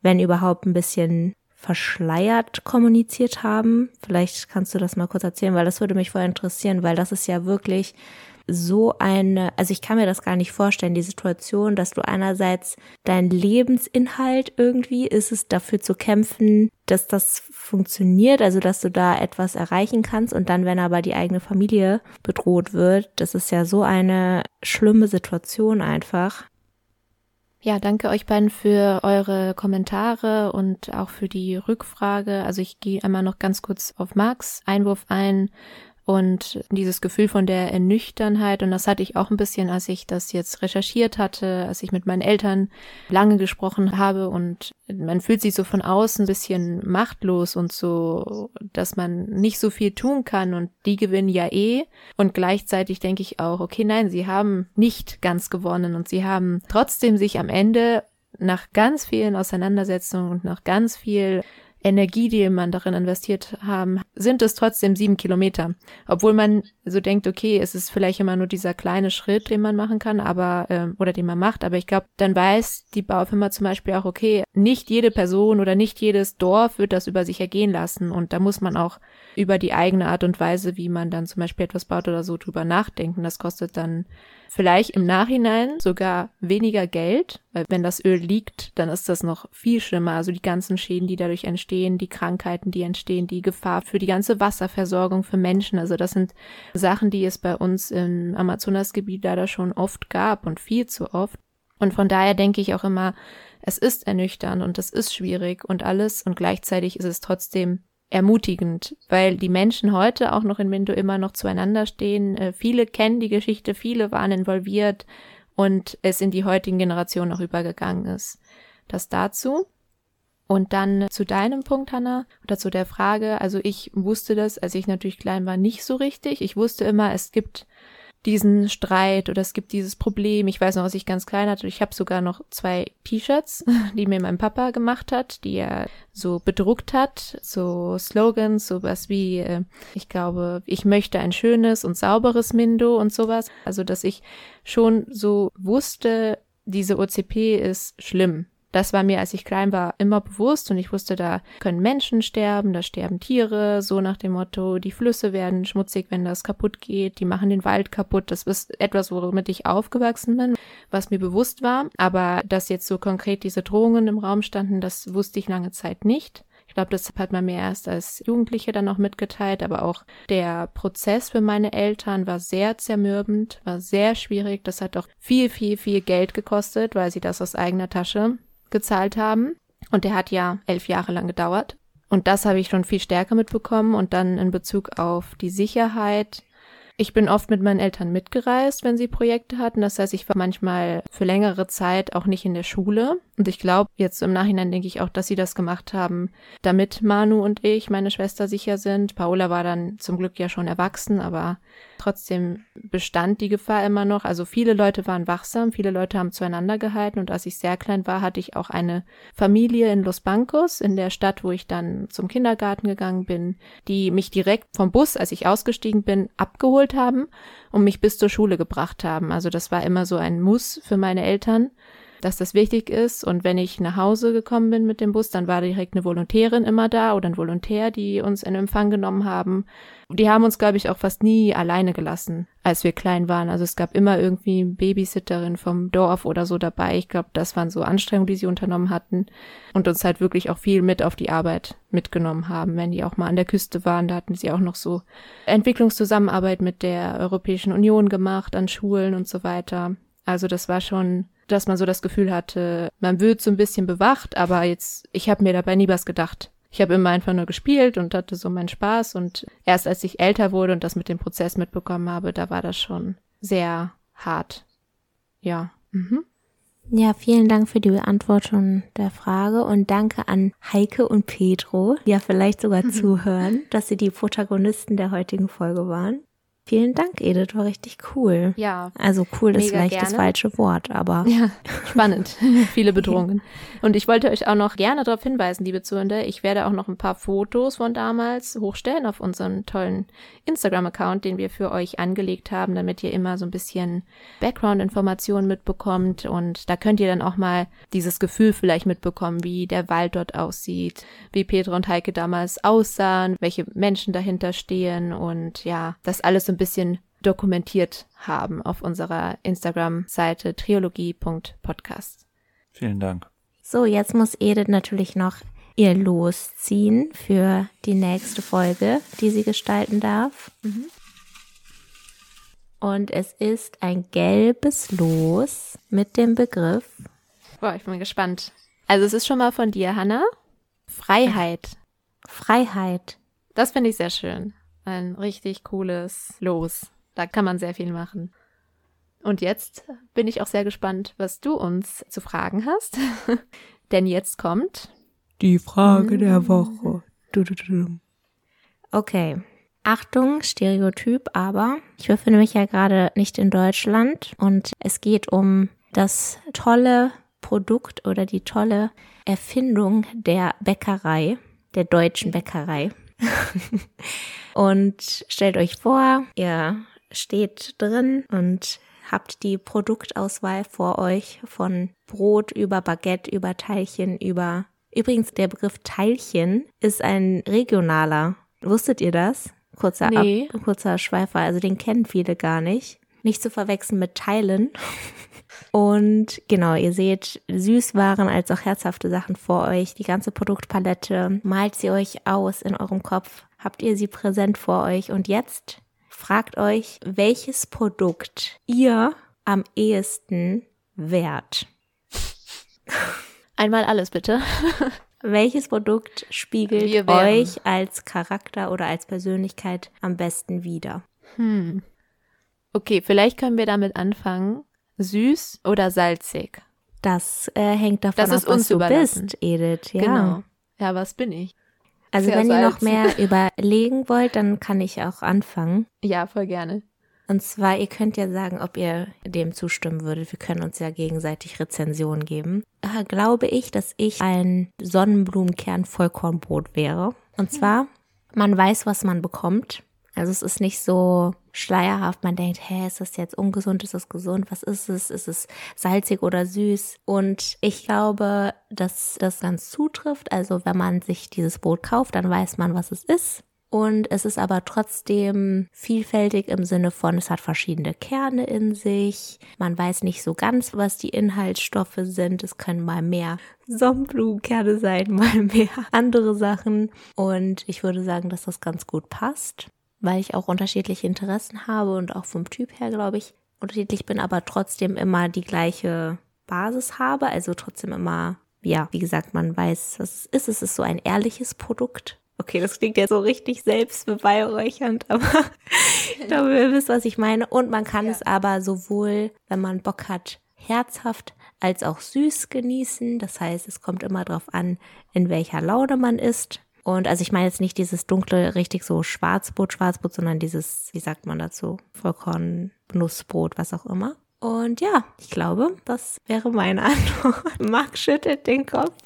wenn überhaupt, ein bisschen verschleiert kommuniziert haben. Vielleicht kannst du das mal kurz erzählen, weil das würde mich voll interessieren, weil das ist ja wirklich so eine, also ich kann mir das gar nicht vorstellen, die Situation, dass du einerseits dein Lebensinhalt irgendwie ist es dafür zu kämpfen, dass das funktioniert, also dass du da etwas erreichen kannst und dann, wenn aber die eigene Familie bedroht wird, das ist ja so eine schlimme Situation einfach. Ja, danke euch beiden für eure Kommentare und auch für die Rückfrage. Also ich gehe einmal noch ganz kurz auf Marks Einwurf ein und dieses Gefühl von der Ernüchternheit. Und das hatte ich auch ein bisschen, als ich das jetzt recherchiert hatte, als ich mit meinen Eltern lange gesprochen habe. Und man fühlt sich so von außen ein bisschen machtlos und so, dass man nicht so viel tun kann. Und die gewinnen ja eh. Und gleichzeitig denke ich auch, okay, nein, sie haben nicht ganz gewonnen. Und sie haben trotzdem sich am Ende nach ganz vielen Auseinandersetzungen und nach ganz viel Energie, die man darin investiert haben, sind es trotzdem sieben Kilometer. Obwohl man so denkt, okay, es ist vielleicht immer nur dieser kleine Schritt, den man machen kann, aber ähm, oder den man macht. Aber ich glaube, dann weiß die Baufirma zum Beispiel auch, okay, nicht jede Person oder nicht jedes Dorf wird das über sich ergehen lassen. Und da muss man auch über die eigene Art und Weise, wie man dann zum Beispiel etwas baut oder so drüber nachdenken. Das kostet dann vielleicht im Nachhinein sogar weniger Geld, weil wenn das Öl liegt, dann ist das noch viel schlimmer. Also die ganzen Schäden, die dadurch entstehen, die Krankheiten, die entstehen, die Gefahr für die ganze Wasserversorgung für Menschen. Also das sind Sachen, die es bei uns im Amazonasgebiet leider schon oft gab und viel zu oft. Und von daher denke ich auch immer, es ist ernüchternd und es ist schwierig und alles und gleichzeitig ist es trotzdem ermutigend, weil die Menschen heute auch noch in Mindo immer noch zueinander stehen. Äh, viele kennen die Geschichte, viele waren involviert und es in die heutigen Generationen auch übergegangen ist. Das dazu. Und dann zu deinem Punkt, Hanna, oder zu der Frage. Also ich wusste das, als ich natürlich klein war, nicht so richtig. Ich wusste immer, es gibt diesen Streit oder es gibt dieses Problem. Ich weiß noch, was ich ganz klein hatte. Ich habe sogar noch zwei T-Shirts, die mir mein Papa gemacht hat, die er so bedruckt hat, so Slogans, sowas wie, äh, ich glaube, ich möchte ein schönes und sauberes Mindo und sowas. Also, dass ich schon so wusste, diese OCP ist schlimm. Das war mir, als ich klein war, immer bewusst und ich wusste, da können Menschen sterben, da sterben Tiere, so nach dem Motto, die Flüsse werden schmutzig, wenn das kaputt geht, die machen den Wald kaputt. Das ist etwas, womit ich aufgewachsen bin, was mir bewusst war. Aber dass jetzt so konkret diese Drohungen im Raum standen, das wusste ich lange Zeit nicht. Ich glaube, das hat man mir erst als Jugendliche dann noch mitgeteilt, aber auch der Prozess für meine Eltern war sehr zermürbend, war sehr schwierig. Das hat auch viel, viel, viel Geld gekostet, weil sie das aus eigener Tasche gezahlt haben. Und der hat ja elf Jahre lang gedauert. Und das habe ich schon viel stärker mitbekommen. Und dann in Bezug auf die Sicherheit ich bin oft mit meinen Eltern mitgereist, wenn sie Projekte hatten. Das heißt, ich war manchmal für längere Zeit auch nicht in der Schule. Und ich glaube, jetzt im Nachhinein denke ich auch, dass sie das gemacht haben, damit Manu und ich, meine Schwester, sicher sind. Paola war dann zum Glück ja schon erwachsen, aber trotzdem bestand die Gefahr immer noch. Also viele Leute waren wachsam, viele Leute haben zueinander gehalten. Und als ich sehr klein war, hatte ich auch eine Familie in Los Bancos, in der Stadt, wo ich dann zum Kindergarten gegangen bin, die mich direkt vom Bus, als ich ausgestiegen bin, abgeholt haben und mich bis zur Schule gebracht haben. Also das war immer so ein Muss für meine Eltern, dass das wichtig ist. Und wenn ich nach Hause gekommen bin mit dem Bus, dann war direkt eine Volontärin immer da oder ein Volontär, die uns in Empfang genommen haben. Die haben uns, glaube ich, auch fast nie alleine gelassen, als wir klein waren. Also es gab immer irgendwie Babysitterin vom Dorf oder so dabei. Ich glaube, das waren so Anstrengungen, die sie unternommen hatten und uns halt wirklich auch viel mit auf die Arbeit mitgenommen haben. Wenn die auch mal an der Küste waren, da hatten sie auch noch so Entwicklungszusammenarbeit mit der Europäischen Union gemacht, an Schulen und so weiter. Also das war schon dass man so das Gefühl hatte, man wird so ein bisschen bewacht, aber jetzt, ich habe mir dabei nie was gedacht. Ich habe immer einfach nur gespielt und hatte so meinen Spaß und erst als ich älter wurde und das mit dem Prozess mitbekommen habe, da war das schon sehr hart. Ja. Mhm. Ja, vielen Dank für die Beantwortung der Frage und danke an Heike und Pedro, die ja vielleicht sogar zuhören, dass sie die Protagonisten der heutigen Folge waren. Vielen Dank, Edith, war richtig cool. Ja. Also cool ist vielleicht gerne. das falsche Wort, aber. Ja, spannend. Viele Bedrohungen. Und ich wollte euch auch noch gerne darauf hinweisen, liebe Zuhörende, ich werde auch noch ein paar Fotos von damals hochstellen auf unseren tollen Instagram-Account, den wir für euch angelegt haben, damit ihr immer so ein bisschen Background-Informationen mitbekommt. Und da könnt ihr dann auch mal dieses Gefühl vielleicht mitbekommen, wie der Wald dort aussieht, wie Petra und Heike damals aussahen, welche Menschen dahinter stehen und ja, das alles so ein bisschen dokumentiert haben auf unserer Instagram-Seite triologie.podcast. Vielen Dank. So, jetzt muss Edith natürlich noch ihr losziehen für die nächste Folge, die sie gestalten darf. Mhm. Und es ist ein gelbes Los mit dem Begriff Boah, ich bin gespannt. Also es ist schon mal von dir, Hanna. Freiheit. Freiheit. Das finde ich sehr schön. Ein richtig cooles Los. Da kann man sehr viel machen. Und jetzt bin ich auch sehr gespannt, was du uns zu fragen hast. Denn jetzt kommt Die Frage der Woche. Du, du. Okay. Achtung, Stereotyp, aber ich befinde mich ja gerade nicht in Deutschland und es geht um das tolle Produkt oder die tolle Erfindung der Bäckerei, der deutschen Bäckerei. und stellt euch vor, ihr steht drin und habt die Produktauswahl vor euch von Brot über Baguette, über Teilchen, über Übrigens, der Begriff Teilchen ist ein regionaler. Wusstet ihr das? Kurzer, Nee. Ab, kurzer Schweifer, also den kennen viele gar nicht. Nicht zu verwechseln mit Teilen. Und genau, ihr seht Süßwaren als auch herzhafte Sachen vor euch. Die ganze Produktpalette malt sie euch aus in eurem Kopf. Habt ihr sie präsent vor euch. Und jetzt fragt euch, welches Produkt ihr am ehesten wärt. einmal alles bitte. Welches Produkt spiegelt euch als Charakter oder als Persönlichkeit am besten wider? Hm. Okay, vielleicht können wir damit anfangen. Süß oder salzig? Das äh, hängt davon Das ab, ist was uns du überlassen. bist, Edith. Ja. Genau. Ja, was bin ich? Also Sehr wenn ihr noch mehr überlegen wollt, dann kann ich auch anfangen. Ja, voll gerne. Und zwar, ihr könnt ja sagen, ob ihr dem zustimmen würdet. Wir können uns ja gegenseitig Rezensionen geben. Äh, glaube ich, dass ich ein Sonnenblumenkern-Vollkornbrot wäre. Und zwar, man weiß, was man bekommt. Also es ist nicht so schleierhaft. Man denkt, hä, ist das jetzt ungesund, ist das gesund? Was ist es? Ist es salzig oder süß? Und ich glaube, dass das ganz zutrifft. Also wenn man sich dieses Brot kauft, dann weiß man, was es ist. Und es ist aber trotzdem vielfältig im Sinne von, es hat verschiedene Kerne in sich. Man weiß nicht so ganz, was die Inhaltsstoffe sind. Es können mal mehr Sonnenblumenkerne sein, mal mehr andere Sachen. Und ich würde sagen, dass das ganz gut passt, weil ich auch unterschiedliche Interessen habe und auch vom Typ her, glaube ich, unterschiedlich bin, aber trotzdem immer die gleiche Basis habe. Also trotzdem immer, ja, wie gesagt, man weiß, was es ist. Es ist so ein ehrliches Produkt. Okay, das klingt ja so richtig selbstbeweihräuchernd, aber ich glaube, ihr wisst, was ich meine. Und man kann es aber sowohl, wenn man Bock hat, herzhaft als auch süß genießen. Das heißt, es kommt immer drauf an, in welcher Laune man ist. Und also ich meine jetzt nicht dieses dunkle, richtig so Schwarzbrot, Schwarzbrot, sondern dieses, wie sagt man dazu, Vollkorn, Nussbrot, was auch immer. Und ja, ich glaube, das wäre meine Antwort. Marc schüttelt den Kopf.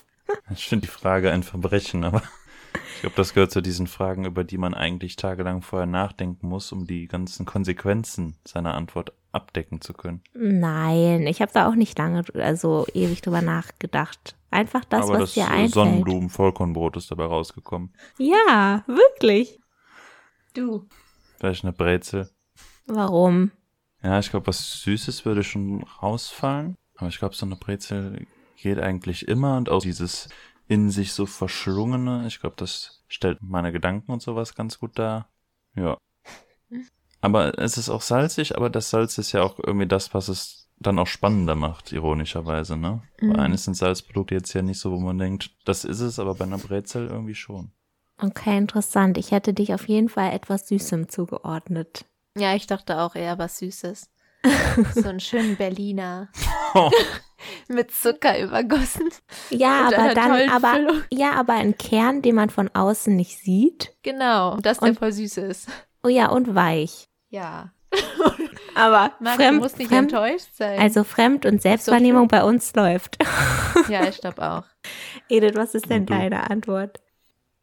Ich finde die Frage ein Verbrechen, aber ich glaube, das gehört zu diesen Fragen, über die man eigentlich tagelang vorher nachdenken muss, um die ganzen Konsequenzen seiner Antwort abdecken zu können. Nein, ich habe da auch nicht lange, also ewig drüber nachgedacht. Einfach das, aber was das dir einfällt. Sonnenblumen-Vollkornbrot ist dabei rausgekommen. Ja, wirklich. Du. Vielleicht eine Brezel. Warum? Ja, ich glaube, was Süßes würde schon rausfallen. Aber ich glaube, so eine Brezel geht eigentlich immer und auch dieses in sich so verschlungene, ich glaube, das stellt meine Gedanken und sowas ganz gut dar. Ja. Aber es ist auch salzig, aber das Salz ist ja auch irgendwie das, was es dann auch spannender macht, ironischerweise, ne? Mhm. Weil eines sind Salzprodukte jetzt ja nicht so, wo man denkt, das ist es, aber bei einer Brezel irgendwie schon. Okay, interessant. Ich hätte dich auf jeden Fall etwas Süßem zugeordnet. Ja, ich dachte auch eher was Süßes. so einen schönen Berliner. Mit Zucker übergossen. Ja, Und aber dann, aber, Füllung. ja, aber ein Kern, den man von außen nicht sieht. Genau, dass der Und- voll süß ist. Oh ja, und weich. Ja. Aber Marc, fremd, du musst nicht fremd, enttäuscht sein. also Fremd- und Selbstwahrnehmung bei uns läuft. ja, ich glaube auch. Edith, was ist denn deine Antwort?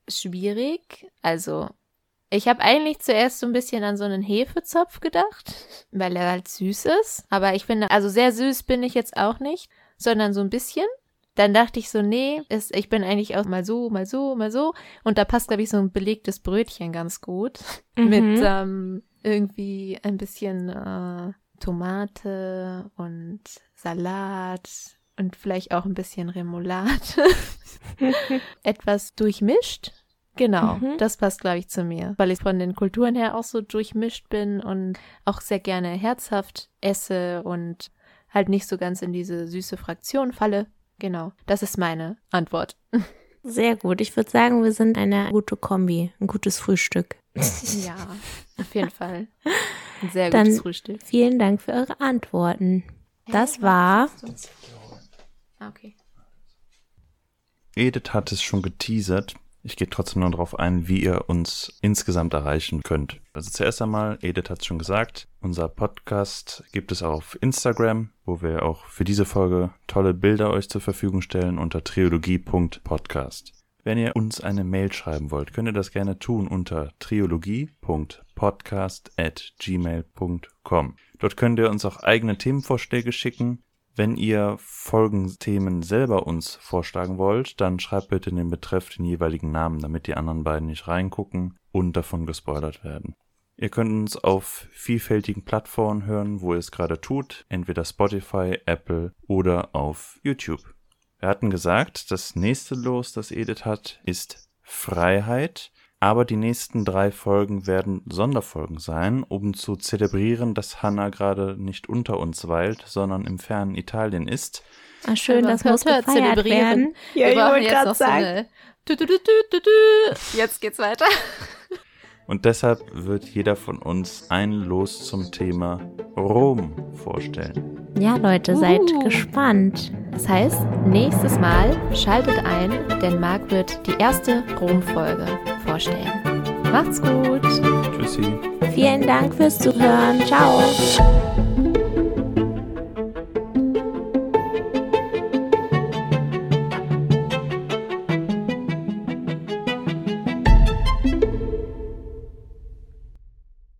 Schwierig. Also, ich habe eigentlich zuerst so ein bisschen an so einen Hefezopf gedacht, weil er halt süß ist. Aber ich finde, also sehr süß bin ich jetzt auch nicht, sondern so ein bisschen. Dann dachte ich so, nee, ist, ich bin eigentlich auch mal so, mal so, mal so. Und da passt, glaube ich, so ein belegtes Brötchen ganz gut. Mhm. Mit ähm, irgendwie ein bisschen äh, Tomate und Salat und vielleicht auch ein bisschen Remoulade. Etwas durchmischt. Genau, Mhm. das passt, glaube ich, zu mir, weil ich von den Kulturen her auch so durchmischt bin und auch sehr gerne herzhaft esse und halt nicht so ganz in diese süße Fraktion falle. Genau, das ist meine Antwort. Sehr gut. Ich würde sagen, wir sind eine gute Kombi, ein gutes Frühstück. Ja, auf jeden Fall. Ein sehr Dann gutes Frühstück. vielen Dank für eure Antworten. Das war Ah, okay. Edith hat es schon geteasert. Ich gehe trotzdem nur darauf ein, wie ihr uns insgesamt erreichen könnt. Also zuerst einmal, Edith hat es schon gesagt, unser Podcast gibt es auf Instagram, wo wir auch für diese Folge tolle Bilder euch zur Verfügung stellen unter triologie.podcast. Wenn ihr uns eine Mail schreiben wollt, könnt ihr das gerne tun unter triologie.podcast.gmail.com. Dort könnt ihr uns auch eigene Themenvorschläge schicken. Wenn ihr Folgenthemen selber uns vorschlagen wollt, dann schreibt bitte in den Betreff den jeweiligen Namen, damit die anderen beiden nicht reingucken und davon gespoilert werden. Ihr könnt uns auf vielfältigen Plattformen hören, wo ihr es gerade tut, entweder Spotify, Apple oder auf YouTube. Wir hatten gesagt, das nächste Los, das Edith hat, ist Freiheit. Aber die nächsten drei Folgen werden Sonderfolgen sein, um zu zelebrieren, dass Hannah gerade nicht unter uns weilt, sondern im fernen Italien ist. ah, schön, das muss gefeiert werden. Ja, Wir brauchen jetzt noch so eine. Jetzt geht's weiter. Und deshalb wird jeder von uns ein Los zum Thema Rom vorstellen. Ja, Leute, seid Uh. gespannt. Das heißt, nächstes Mal schaltet ein, denn Marc wird die erste Rom-Folge vorstellen. Macht's gut! Tschüssi. Vielen Dank fürs Zuhören. Ciao.